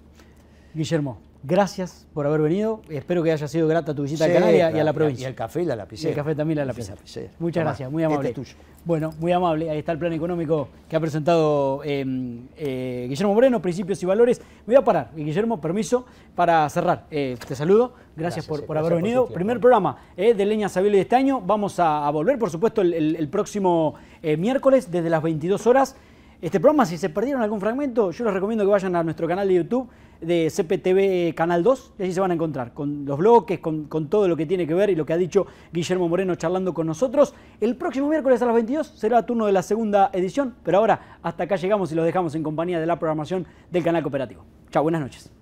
Guillermo, gracias por haber venido. Espero que haya sido grata tu visita a Canarias y a la provincia. Y el café y la lapicera. Y el café también la lapicera. Muchas gracias, muy amable. Este tuyo. Bueno, muy amable. Ahí está el plan económico que ha presentado em, eh, Guillermo Moreno, Principios y Valores. Me voy a parar. Guillermo, permiso para cerrar. Eh, te saludo. Gracias, por, haber venido. Primer programa eh, de Leña Sabile de este año. Vamos a, volver, por supuesto, el próximo miércoles desde las 22 horas. Este programa, si se perdieron algún fragmento, yo les recomiendo que vayan a nuestro canal de YouTube de CPTV Canal 2 y allí se van a encontrar con los bloques, con, todo lo que tiene que ver y lo que ha dicho Guillermo Moreno charlando con nosotros. El próximo miércoles a las 22 será turno de la segunda edición, pero ahora hasta acá llegamos y los dejamos en compañía de la programación del canal cooperativo. Chao, buenas noches.